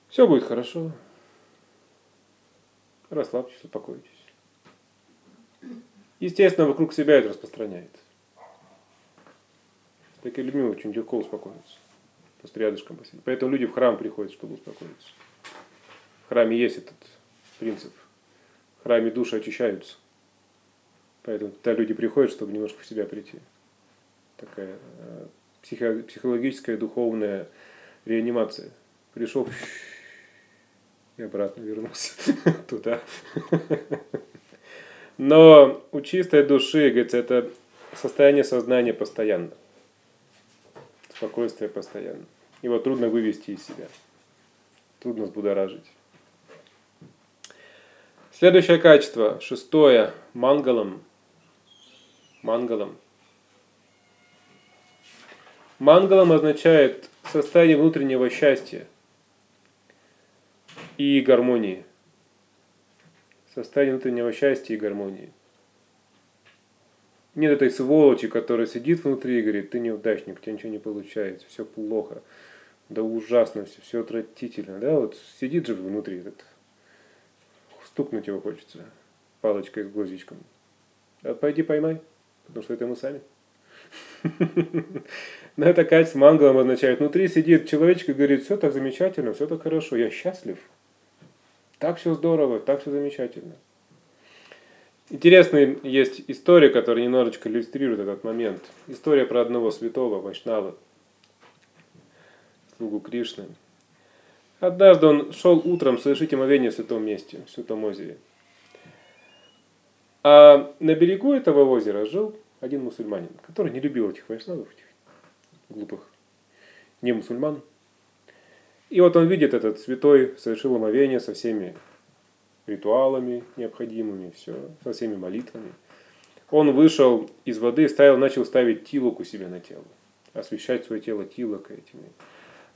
Все будет хорошо. расслабьтесь, успокойтесь. Естественно, вокруг себя это распространяет. С такими людьми очень легко успокоиться. Просто рядышком посидеть. Поэтому люди в храм приходят, чтобы успокоиться. В храме есть этот принцип. В храме души очищаются. Поэтому туда люди приходят, чтобы немножко в себя прийти. Такая э, психо- психологическая, духовная реанимация. Пришел и обратно вернулся туда. Но у чистой души, говорится, это состояние сознания постоянно. Спокойствие постоянно. Его трудно вывести из себя. Трудно взбудоражить. Следующее качество, шестое, мангалом. Мангалом. Мангалом означает состояние внутреннего счастья и гармонии. Состояние внутреннего счастья и гармонии. Нет этой сволочи, которая сидит внутри и говорит, ты неудачник, у тебя ничего не получается, все плохо, да ужасно все, все отвратительно. Да, вот сидит же внутри этот, стукнуть его хочется палочкой с глазичком. А пойди поймай, потому что это мы сами. Но это качество мангалом означает, внутри сидит человечек и говорит, все так замечательно, все так хорошо, я счастлив. Так все здорово, так все замечательно. Интересная есть история, которая немножечко иллюстрирует этот момент. История про одного святого Вайшнава, слугу Кришны. Однажды он шел утром совершить омовение в святом месте, в святом озере. А на берегу этого озера жил один мусульманин, который не любил этих вайшнавов, этих глупых не мусульман. И вот он видит этот святой, совершил омовение со всеми ритуалами необходимыми, все, со всеми молитвами. Он вышел из воды, ставил, начал ставить тилок у себя на тело, освещать свое тело тилок этими,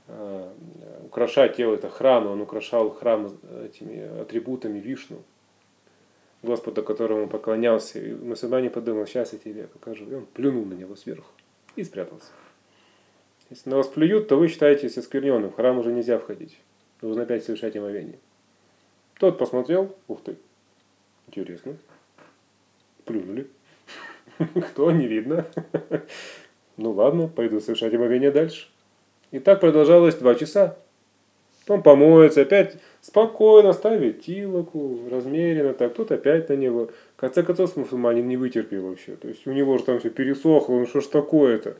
э, украшать тело, это храм, он украшал храм этими атрибутами Вишну, Господа, которому поклонялся. И мусульманин подумал, сейчас я тебе покажу. И он плюнул на него сверху и спрятался. Если на вас плюют, то вы считаетесь оскверненным. В храм уже нельзя входить. Нужно опять совершать омовение. Тот посмотрел, ух ты, интересно, плюнули. Кто, не видно. Ну ладно, пойду совершать омовение дальше. И так продолжалось два часа. Он помоется, опять спокойно ставит тилоку, размеренно так, тут опять на него. В конце концов, мусульманин не вытерпел вообще. То есть у него же там все пересохло, ну что ж такое-то.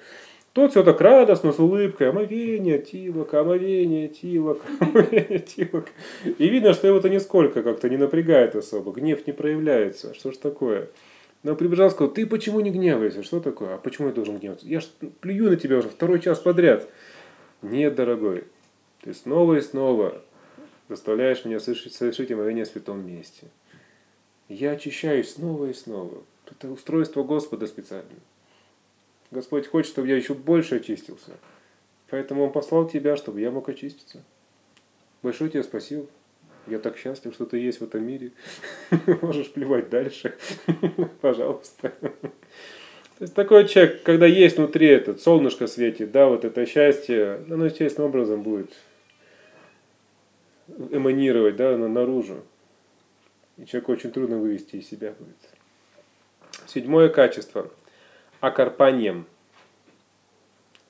Тот все так радостно, с улыбкой, омовение, тилок, омовение, тилок, омовение, тилок. И видно, что его-то нисколько как-то не напрягает особо, гнев не проявляется. Что ж такое? Но прибежал сказал, ты почему не гневаешься? Что такое? А почему я должен гневаться? Я ж плюю на тебя уже второй час подряд. Нет, дорогой, ты снова и снова заставляешь меня совершить, совершить омовение в святом месте. Я очищаюсь снова и снова. Это устройство Господа специально. Господь хочет, чтобы я еще больше очистился. Поэтому Он послал тебя, чтобы я мог очиститься. Большое тебе спасибо. Я так счастлив, что ты есть в этом мире. Можешь плевать дальше. Пожалуйста. То есть такой человек, когда есть внутри этот солнышко светит, да, вот это счастье, оно естественным образом будет эманировать, да, наружу. И человеку очень трудно вывести из себя будет. Седьмое качество – Акарпанием.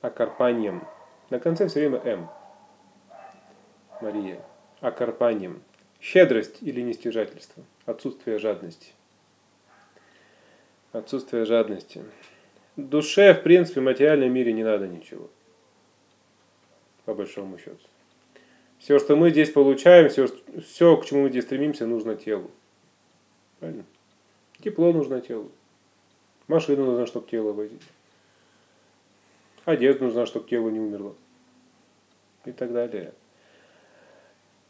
Акарпанием. На конце все время М. Мария. Акарпанием. Щедрость или нестяжательство. Отсутствие жадности. Отсутствие жадности. Душе, в принципе, в материальном мире не надо ничего. По большому счету. Все, что мы здесь получаем, все, все, к чему мы здесь стремимся, нужно телу. Правильно? Тепло нужно телу. Машина нужна, чтобы тело возить. Одежда нужна, чтобы тело не умерло. И так далее.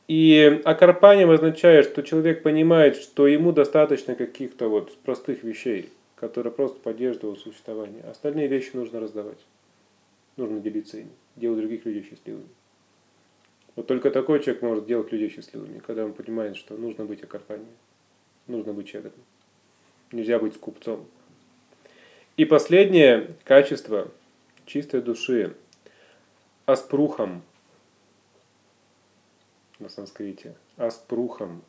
И окарпанием означает, что человек понимает, что ему достаточно каких-то вот простых вещей, которые просто поддерживают его существование. Остальные вещи нужно раздавать. Нужно делиться ими, делать других людей счастливыми. Вот только такой человек может делать людей счастливыми, когда он понимает, что нужно быть окарпанием, нужно быть щедрым. Нельзя быть скупцом. И последнее качество чистой души – аспрухам на санскрите. Аспрухам.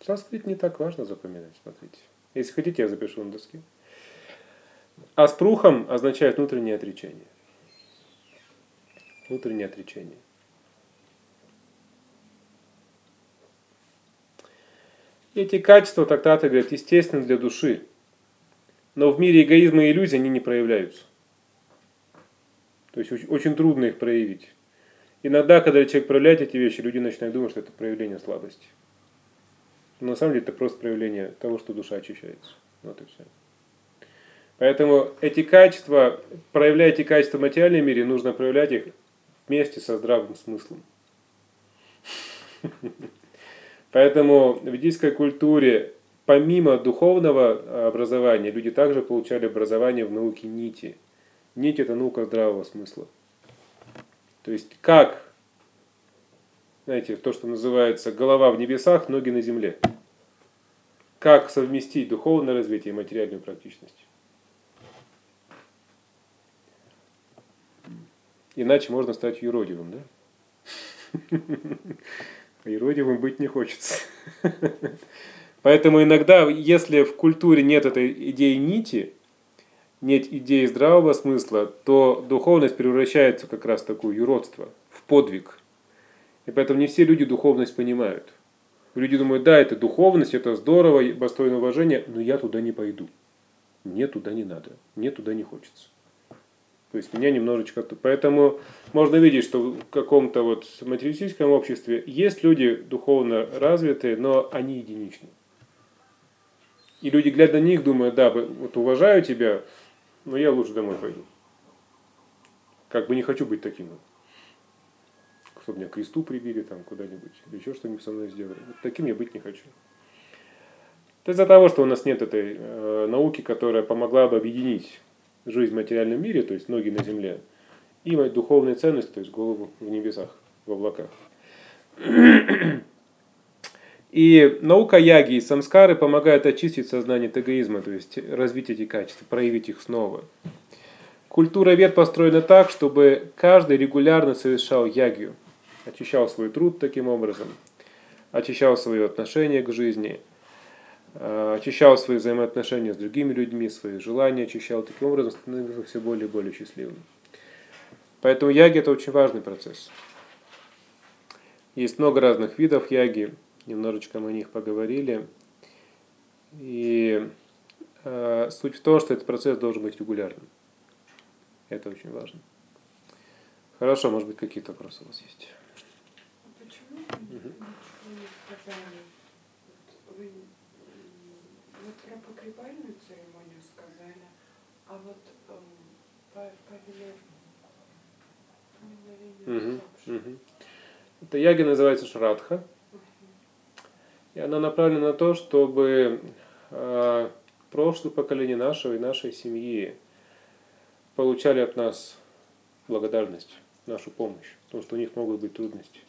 Санскрит не так важно запоминать, смотрите. Если хотите, я запишу на доске. Аспрухам означает внутреннее отречение. Внутреннее отречение. Эти качества, трактаты говорят, естественны для души. Но в мире эгоизма и иллюзий они не проявляются. То есть очень, трудно их проявить. Иногда, когда человек проявляет эти вещи, люди начинают думать, что это проявление слабости. Но на самом деле это просто проявление того, что душа очищается. Вот и все. Поэтому эти качества, проявляя эти качества в материальном мире, нужно проявлять их вместе со здравым смыслом. Поэтому в ведической культуре, помимо духовного образования, люди также получали образование в науке нити. Нить – это наука здравого смысла. То есть как, знаете, то, что называется голова в небесах, ноги на земле. Как совместить духовное развитие и материальную практичность. Иначе можно стать юродивым, да? Юродивым быть не хочется. Поэтому иногда, если в культуре нет этой идеи нити, нет идеи здравого смысла, то духовность превращается как раз в такое юродство, в подвиг. И поэтому не все люди духовность понимают. Люди думают, да, это духовность, это здорово, достойно уважения, но я туда не пойду. Мне туда не надо, мне туда не хочется. То есть меня немножечко... Поэтому можно видеть, что в каком-то вот материалистическом обществе есть люди духовно развитые, но они единичны. И люди, глядя на них, думают, да, вот уважаю тебя, но я лучше домой пойду. Как бы не хочу быть таким. Чтобы меня к кресту прибили там куда-нибудь, или еще что-нибудь со мной сделали. Вот таким я быть не хочу. Это из-за того, что у нас нет этой э, науки, которая помогла бы объединить жизнь в материальном мире, то есть ноги на земле, и духовные ценности, то есть голову в небесах, в облаках. И наука яги и самскары помогает очистить сознание от эгоизма, то есть развить эти качества, проявить их снова. Культура вет построена так, чтобы каждый регулярно совершал ягию, очищал свой труд таким образом, очищал свое отношение к жизни – очищал свои взаимоотношения с другими людьми, свои желания очищал, таким образом становился все более и более счастливым. Поэтому яги это очень важный процесс. Есть много разных видов яги, немножечко мы о них поговорили. И э, суть в том, что этот процесс должен быть регулярным. Это очень важно. Хорошо, может быть, какие-то вопросы у вас есть? А почему угу. Сказали про погребальную церемонию сказали, а вот эм, по, по угу, угу. Это яги называется Шрадха. И она направлена на то, чтобы э, прошлые поколения нашего и нашей семьи получали от нас благодарность, нашу помощь, потому что у них могут быть трудности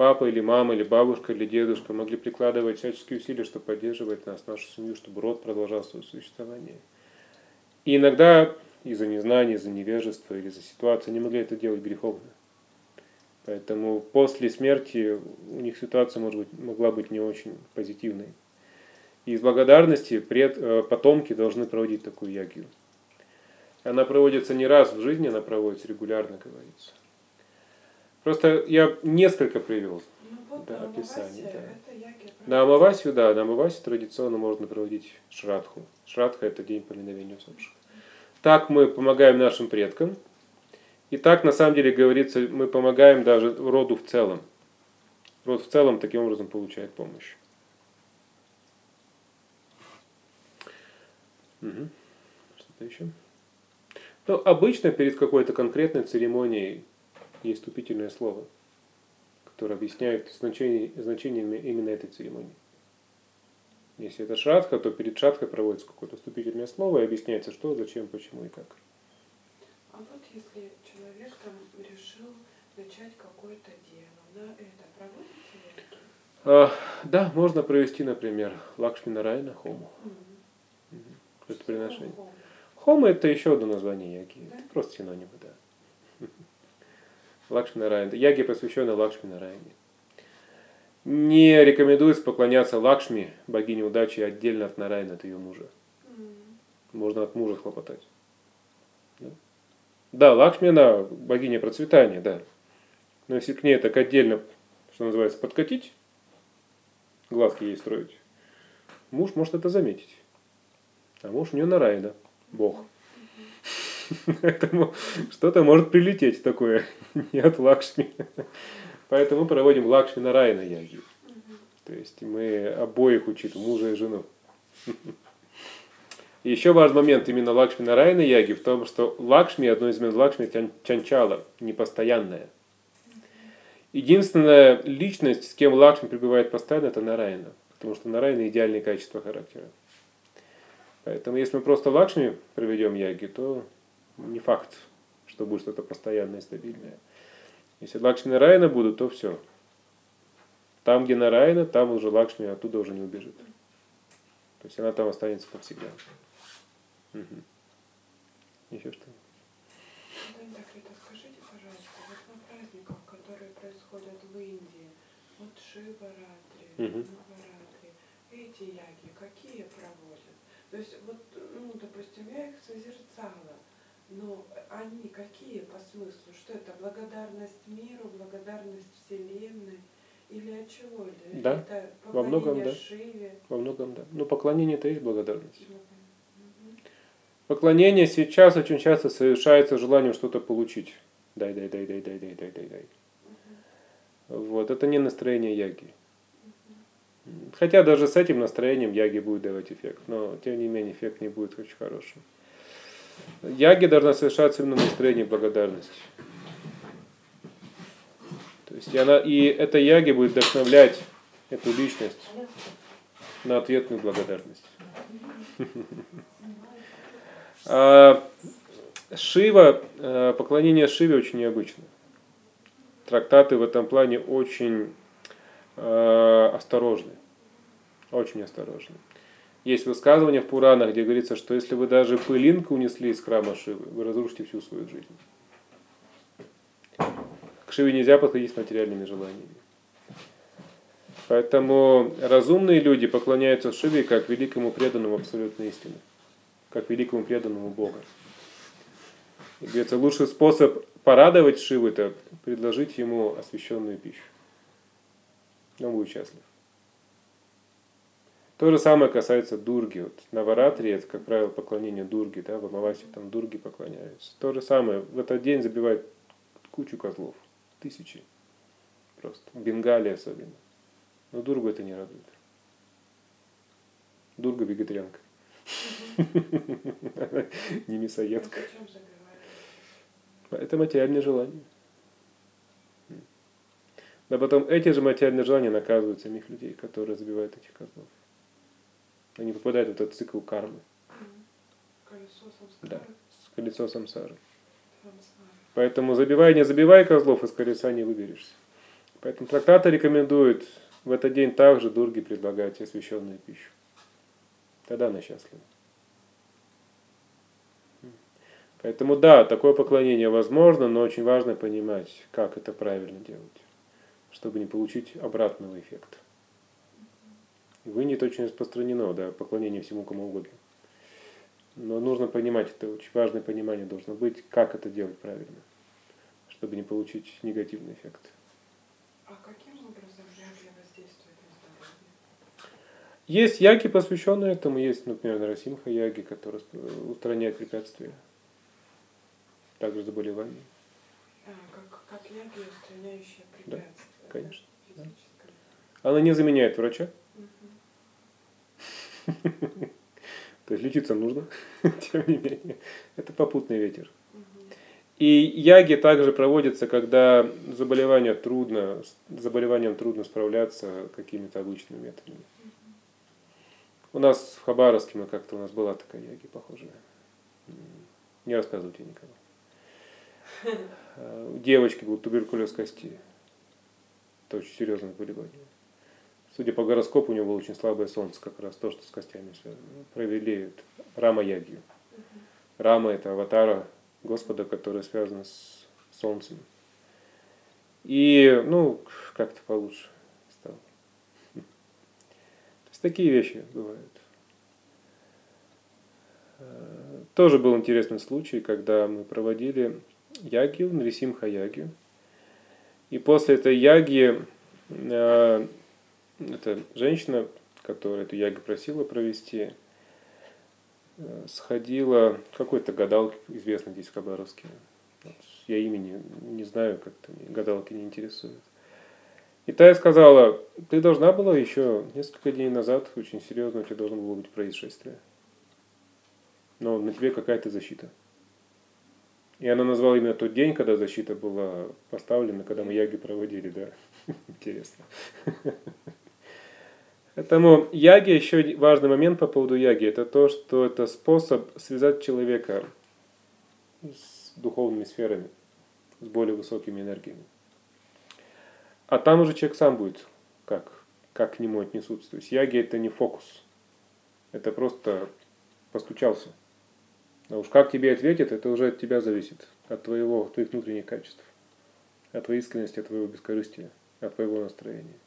папа или мама, или бабушка, или дедушка могли прикладывать всяческие усилия, чтобы поддерживать нас, нашу семью, чтобы род продолжал свое существование. И иногда из-за незнания, из-за невежества или из-за ситуации они могли это делать греховно. Поэтому после смерти у них ситуация может быть, могла быть не очень позитивной. И из благодарности пред, э, потомки должны проводить такую ягию. Она проводится не раз в жизни, она проводится регулярно, говорится. Просто я несколько привел ну, вот да, описаний. Да. На Амавасию, да, на Амавасию традиционно можно проводить Шрадху. Шрадха – это день поминовения усопших. Так мы помогаем нашим предкам. И так, на самом деле, говорится, мы помогаем даже роду в целом. Род в целом таким образом получает помощь. Угу. Что-то еще? Ну, обычно перед какой-то конкретной церемонией есть вступительное слово, которое объясняет значение, значение именно этой церемонии. Если это шрадха, то перед шрадхой проводится какое-то вступительное слово и объясняется, что, зачем, почему и как. А вот если человек там решил начать какое-то дело, на это проводится а, Да, можно провести, например, Лакшми Нарайна Хому. Угу. Это приношение. Хома это еще одно название яги. Да? Это просто синонимы, да. Лакшми Нарайна. Яги посвящены Лакшми Нарайне. Не рекомендуется поклоняться Лакшми, богине удачи, отдельно от Нарайна, от ее мужа. Можно от мужа хлопотать. Да, да Лакшми, она богиня процветания, да. Но если к ней так отдельно, что называется, подкатить, глазки ей строить, муж может это заметить. А муж у нее Нарайна, бог. Поэтому что-то может прилететь такое не от Лакшми. Поэтому проводим Лакшми Нарайна яги. То есть мы обоих учитываем, мужа и жену. Еще важный момент именно Лакшми Нарайна яги в том, что Лакшми, одно из имен Лакшми, чан- чанчала, непостоянная. Единственная личность, с кем Лакшми пребывает постоянно, это Нарайна. Потому что Нарайна идеальные качества характера. Поэтому если мы просто Лакшми проведем яги, то не факт, что будет что-то постоянное и стабильное. Если Лакшми Нарайна будут, то все. Там, где Нарайна, там уже Лакшми оттуда уже не убежит. То есть она там останется навсегда. Мгм. Еще что? Даня Рита, скажите, пожалуйста, вот на праздниках, которые происходят в Индии, вот Шиваратри, Мгм. Наваратри, эти яги какие проводят? То есть вот, ну, допустим, я их созерцала, но они какие по смыслу? Что это благодарность миру, благодарность Вселенной? Или от чего? Или Да, это во многом да. Шиве? Во многом, да. Ну, поклонение это есть благодарность. Мгм. Поклонение сейчас очень часто совершается желанием что-то получить. Дай, дай, дай, дай, дай, дай, дай, дай, дай. Вот, это не настроение яги. Хотя даже с этим настроением яги будет давать эффект, но тем не менее эффект не будет очень хорошим. Яги должна совершаться именно в настроении благодарности. То есть и, она, и эта яги будет вдохновлять эту личность на ответную благодарность. А, Шива, э, поклонение Шиве очень необычно. Трактаты в этом плане очень э, осторожны. Очень осторожны. Есть высказывание в Пуранах, где говорится, что если вы даже пылинку унесли из храма Шивы, вы разрушите всю свою жизнь. К Шиве нельзя подходить с материальными желаниями. Поэтому разумные люди поклоняются Шиве как великому преданному абсолютной истины, как великому преданному Бога. И говорится, лучший способ порадовать Шиву – это предложить ему освященную пищу. Он будет счастлив. То же самое касается Дурги. Вот Наваратри – это, как правило, поклонение Дурги, да, в Амавасе там Дурги поклоняются. То же самое, в этот день забивают кучу козлов, тысячи просто, в Бенгалии особенно. Но Дургу это не радует. Дурга вегетарианка. Не мясоедка. Забивают? Это материальное желание. Но потом эти же материальные желания наказывают самих людей, которые забивают этих козлов. Они попадают в этот цикл кармы, Колесо Да. самскары. с колесо самсары. Поэтому забивай, не забивай козлов, из колеса не выберешься. Поэтому трактаты рекомендуют в этот день также дурги предлагать освященную пищу. Тогда она счастлива. Поэтому да, такое поклонение возможно, но очень важно понимать, как это правильно делать, чтобы не получить обратного эффекта. В Индии это очень распространено, да, поклонение всему кому угодно. Но нужно понимать, это очень важное понимание должно быть, как это делать правильно, чтобы не получить негативный эффект. А каким образом яги воздействуют на здоровье? Есть яги, посвященные этому, есть, например, Нарасимха яги, которые устраняют препятствия, также заболевания. А, как, как яги, устраняющие Да, препятствия. конечно, да. Она не заменяет врача, то есть лечиться нужно, тем не менее. Это попутный ветер. И яги также проводятся, когда заболевание трудно, с заболеванием трудно справляться какими-то обычными методами. У нас в Хабаровске мы как-то у нас была такая яги похожая. Не рассказывайте никому. У девочки был туберкулез кости. Это очень серьезное заболевание. Судя по гороскопу, у него было очень слабое солнце, как раз то, что с костями связано. Провели Рама Ягию. Рама – это аватара Господа, который связан с солнцем. И, ну, как-то получше. Такие вещи бывают. Э, Тоже был интересный случай, когда мы проводили ягью, Нарисимха ягью. И после этой яги э, эта женщина, которая эту ягу просила провести, э, сходила к какой-то гадалке, известной здесь в Хабаровске. Я имени не знаю, как-то гадалки не интересуют. И та ей сказала, ты должна была еще несколько дней назад, очень серьезно, у тебя должно было быть происшествие. Но на тебе какая-то защита. И она назвала именно тот день, когда защита была поставлена, когда мы яги проводили, да. Интересно. Поэтому яги, еще важный момент по поводу яги, это то, что это способ связать человека с духовными сферами, с более высокими энергиями. А там уже человек сам будет, как, как к нему отнесутся. То есть яги это не фокус. Это просто постучался. А уж как тебе ответит, это уже от тебя зависит. От твоего, от твоих внутренних качеств. От твоей искренности, от твоего бескорыстия, от твоего настроения.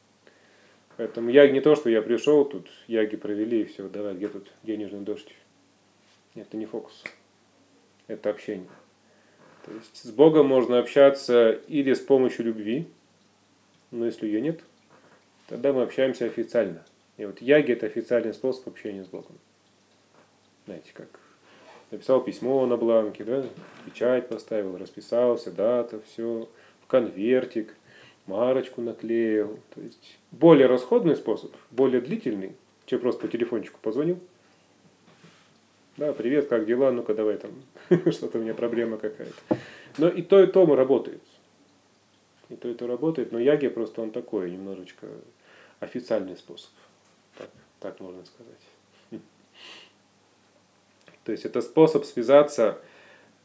Поэтому яги не то, что я пришел, тут яги провели и все, давай, где тут денежный дождь. Это не фокус. Это общение. То есть с Богом можно общаться или с помощью любви, но если ее нет, тогда мы общаемся официально. И вот яги это официальный способ общения с Богом. Знаете, как написал письмо на бланке, да, печать поставил, расписался, дата, все, в конвертик, марочку наклеил. То есть более расходный способ, более длительный, чем просто по телефончику позвонил. Да, привет, как дела? Ну-ка давай там, что-то у меня проблема какая-то. Но и то, и то работает. И то, и то работает, но яги просто он такой, немножечко официальный способ. Так, так можно сказать. То есть это способ связаться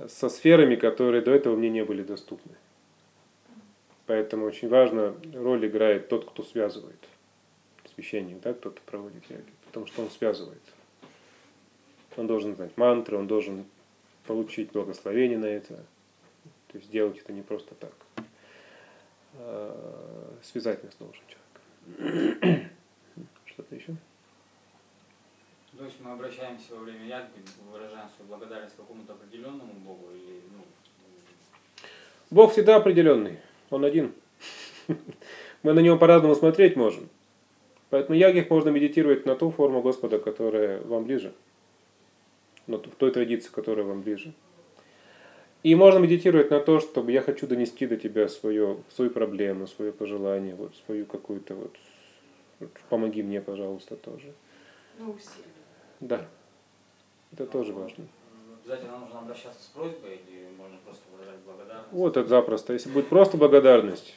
со сферами, которые до этого мне не были доступны. Поэтому очень важно, роль играет тот, кто связывает. Священник, да, кто-то проводит яги, потому что он связывает. Он должен знать мантры, он должен получить благословение на это. То есть делать это не просто так. А связательность нужен человек. Что-то еще? То есть мы обращаемся во время ягги, выражаем свою благодарность какому-то определенному Богу или ну, Бог всегда определенный. Он один. Мы на него по-разному смотреть можем. Поэтому ягих можно медитировать на ту форму Господа, которая вам ближе. Но в той традиции, которая вам ближе. И можно медитировать на то, чтобы я хочу донести до тебя свое, свою проблему, свое пожелание, вот, свою какую-то вот, помоги мне, пожалуйста, тоже. Ну, усилие. Да. Это тоже важно. обязательно нужно обращаться с просьбой или можно просто выражать благодарность? Вот это запросто. Если будет просто благодарность,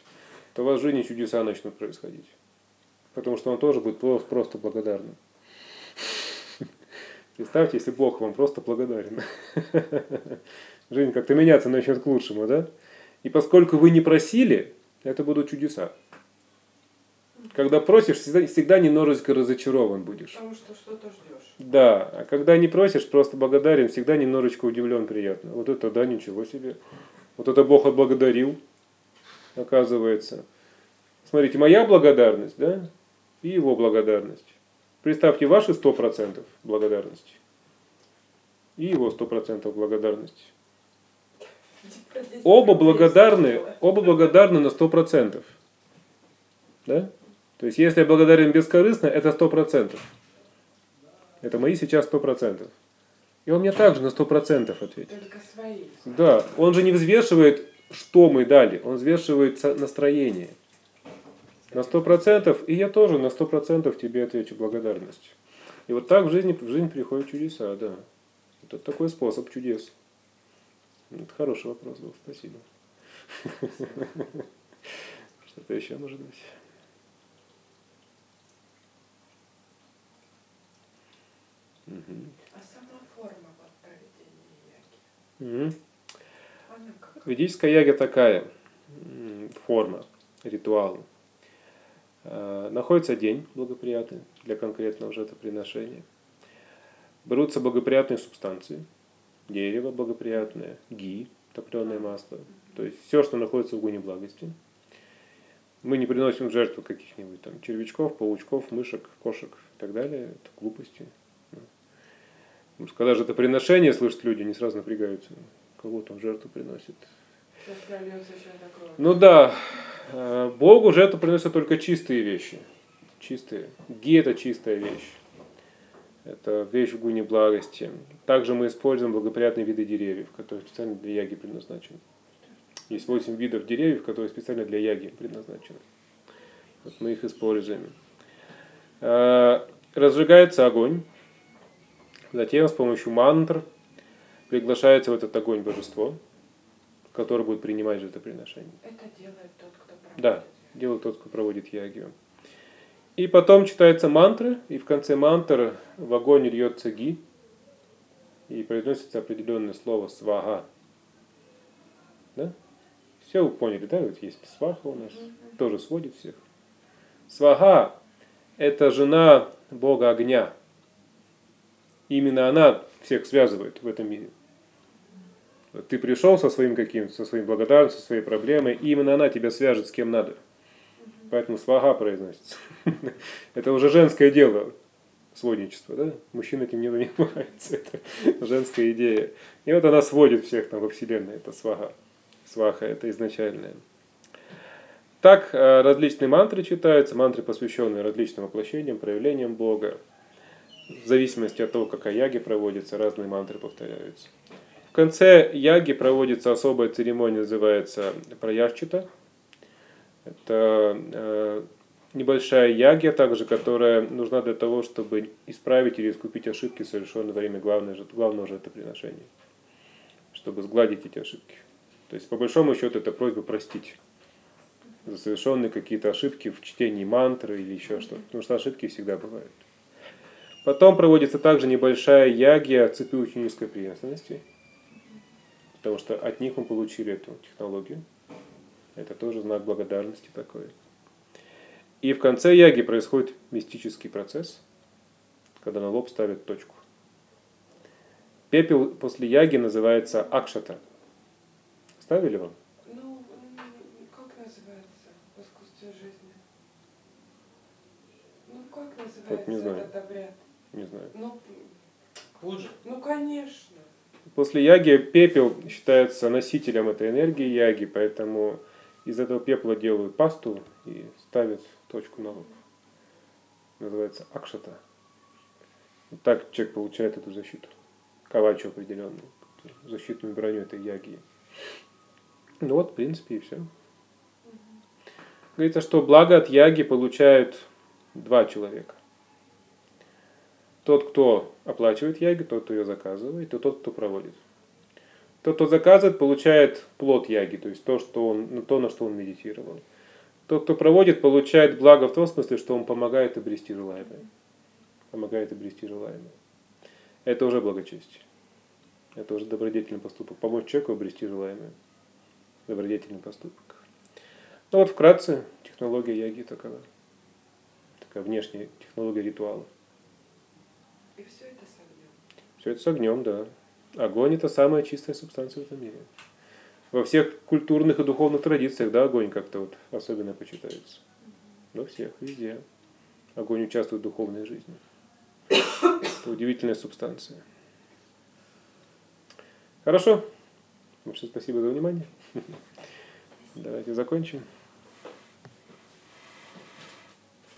то у вас в жизни чудеса начнут происходить. Потому что он тоже будет про- просто благодарным. Представьте, если Бог вам просто благодарен. Жизнь как-то меняться начнет к лучшему, да? И поскольку вы не просили, это будут чудеса. Когда просишь, всегда, всегда немножечко разочарован будешь. Потому что что-то ждешь. Да, а когда не просишь, просто благодарен, всегда немножечко удивлен приятно. Вот это да, ничего себе. Вот это Бог отблагодарил, оказывается. Смотрите, моя благодарность, да, и его благодарность. Представьте ваши 100% благодарности и его 100% благодарности. Оба благодарны, оба благодарны на 100%. Да? То есть, если я благодарен бескорыстно, это 100%. Это мои сейчас 100%. И он мне также на 100% ответит. Только свои. Да, он же не взвешивает, что мы дали, он взвешивает настроение. На 100%, и я тоже на 100% тебе отвечу благодарностью. И вот так в жизни, в жизнь приходят чудеса, да. Это такой способ чудес. Это хороший вопрос был, спасибо. Что-то еще может быть? А сама форма вот проведения яги, Мгм. она как? Ведическая яга такая форма, ритуал. Э, Находится день благоприятный для конкретного жертвоприношения. Берутся благоприятные субстанции. Дерево благоприятное, ги, топленое масло. То есть все, что находится в гуне благости. Мы не приносим в жертву каких-нибудь там червячков, паучков, мышек, кошек и так далее. Это глупости. Что когда же это приношение слышат люди, они сразу напрягаются. Кого там жертву приносит? Ну да, э, Богу жертву приносят только чистые вещи. Чистые. Ги это чистая вещь. Это вещь в гуне благости. Также мы используем благоприятные виды деревьев, которые специально для яги предназначены. Есть 8 видов деревьев, которые специально для яги предназначены. Вот мы их используем. Э, Разжигается огонь. Затем с помощью мантр приглашается в этот огонь божество, которое будет принимать жертвоприношение. Это делает тот, кто проводит. Да, делает тот, кто проводит ягию. И потом читается мантра, и в конце мантры в огонь льется ги, и произносится определенное слово свага. Да? Все вы поняли, да? Вот есть сваха у нас, тоже сводит всех. Свага – это жена бога огня. Именно она всех связывает в этом мире. Ты пришел со своим каким-то, со своим благодарностью, со своей проблемой, и именно она тебя свяжет с кем надо. Поэтому свага произносится. Это уже женское дело, сводничество, да? Мужчина этим не занимается, это женская идея. И вот она сводит всех там во Вселенной, это свага. Сваха, это изначальное. Так э, различные мантры читаются, мантры, посвященные различным воплощениям, проявлениям Бога. В зависимости от того, какая яги проводится, разные мантры повторяются. В конце яги проводится особая церемония, называется праяшчита. Это э, небольшая ягия также, которая нужна для того, чтобы исправить или искупить ошибки, совершенные во время главной, жертв- главного жертвоприношения. Чтобы сгладить эти ошибки. То есть, по большому счету, это просьба простить за совершенные какие-то ошибки в чтении мантры или еще что-то. Потому что ошибки всегда бывают. Потом проводится также небольшая ягия цепи ученической преемственности. Потому что от них мы получили эту технологию. Это тоже знак благодарности такой. И в конце яги происходит мистический процесс, когда на лоб ставят точку. Пепел после яги называется акшата. Ставили вам? Ну, как называется в искусстве жизни? Ну, как называется не знаю. этот обряд? Не знаю. Ну, Пуджа. ну, конечно. После яги пепел считается носителем этой энергии яги, поэтому из этого пепла делают пасту и ставят точку на лоб. Называется акшата. Так человек получает эту защиту. Кавачу определенную. Защитную броню этой яги. Ну вот, в принципе, и все. Говорится, что благо от яги получают два человека. Тот, кто оплачивает яги, тот, кто ее заказывает, и тот, кто проводит. Тот, кто заказывает, получает плод яги, то есть то, что он, ну, то, на что он медитировал. Тот, кто проводит, получает благо в том смысле, что он помогает обрести желаемое. Помогает обрести желаемое. Это уже благочестие. Это уже добродетельный поступок. Помочь человеку обрести желаемое. Добродетельный поступок. Ну вот вкратце технология яги такова. Такая внешняя технология ритуала. И все это с огнем. Все это с огнем, да. Огонь это самая чистая субстанция в этом мире. Во всех культурных и духовных традициях, да, огонь как-то вот особенно почитается. Во всех, везде. Огонь участвует в духовной жизни. Это удивительная субстанция. Хорошо. Большое спасибо за внимание. Давайте закончим.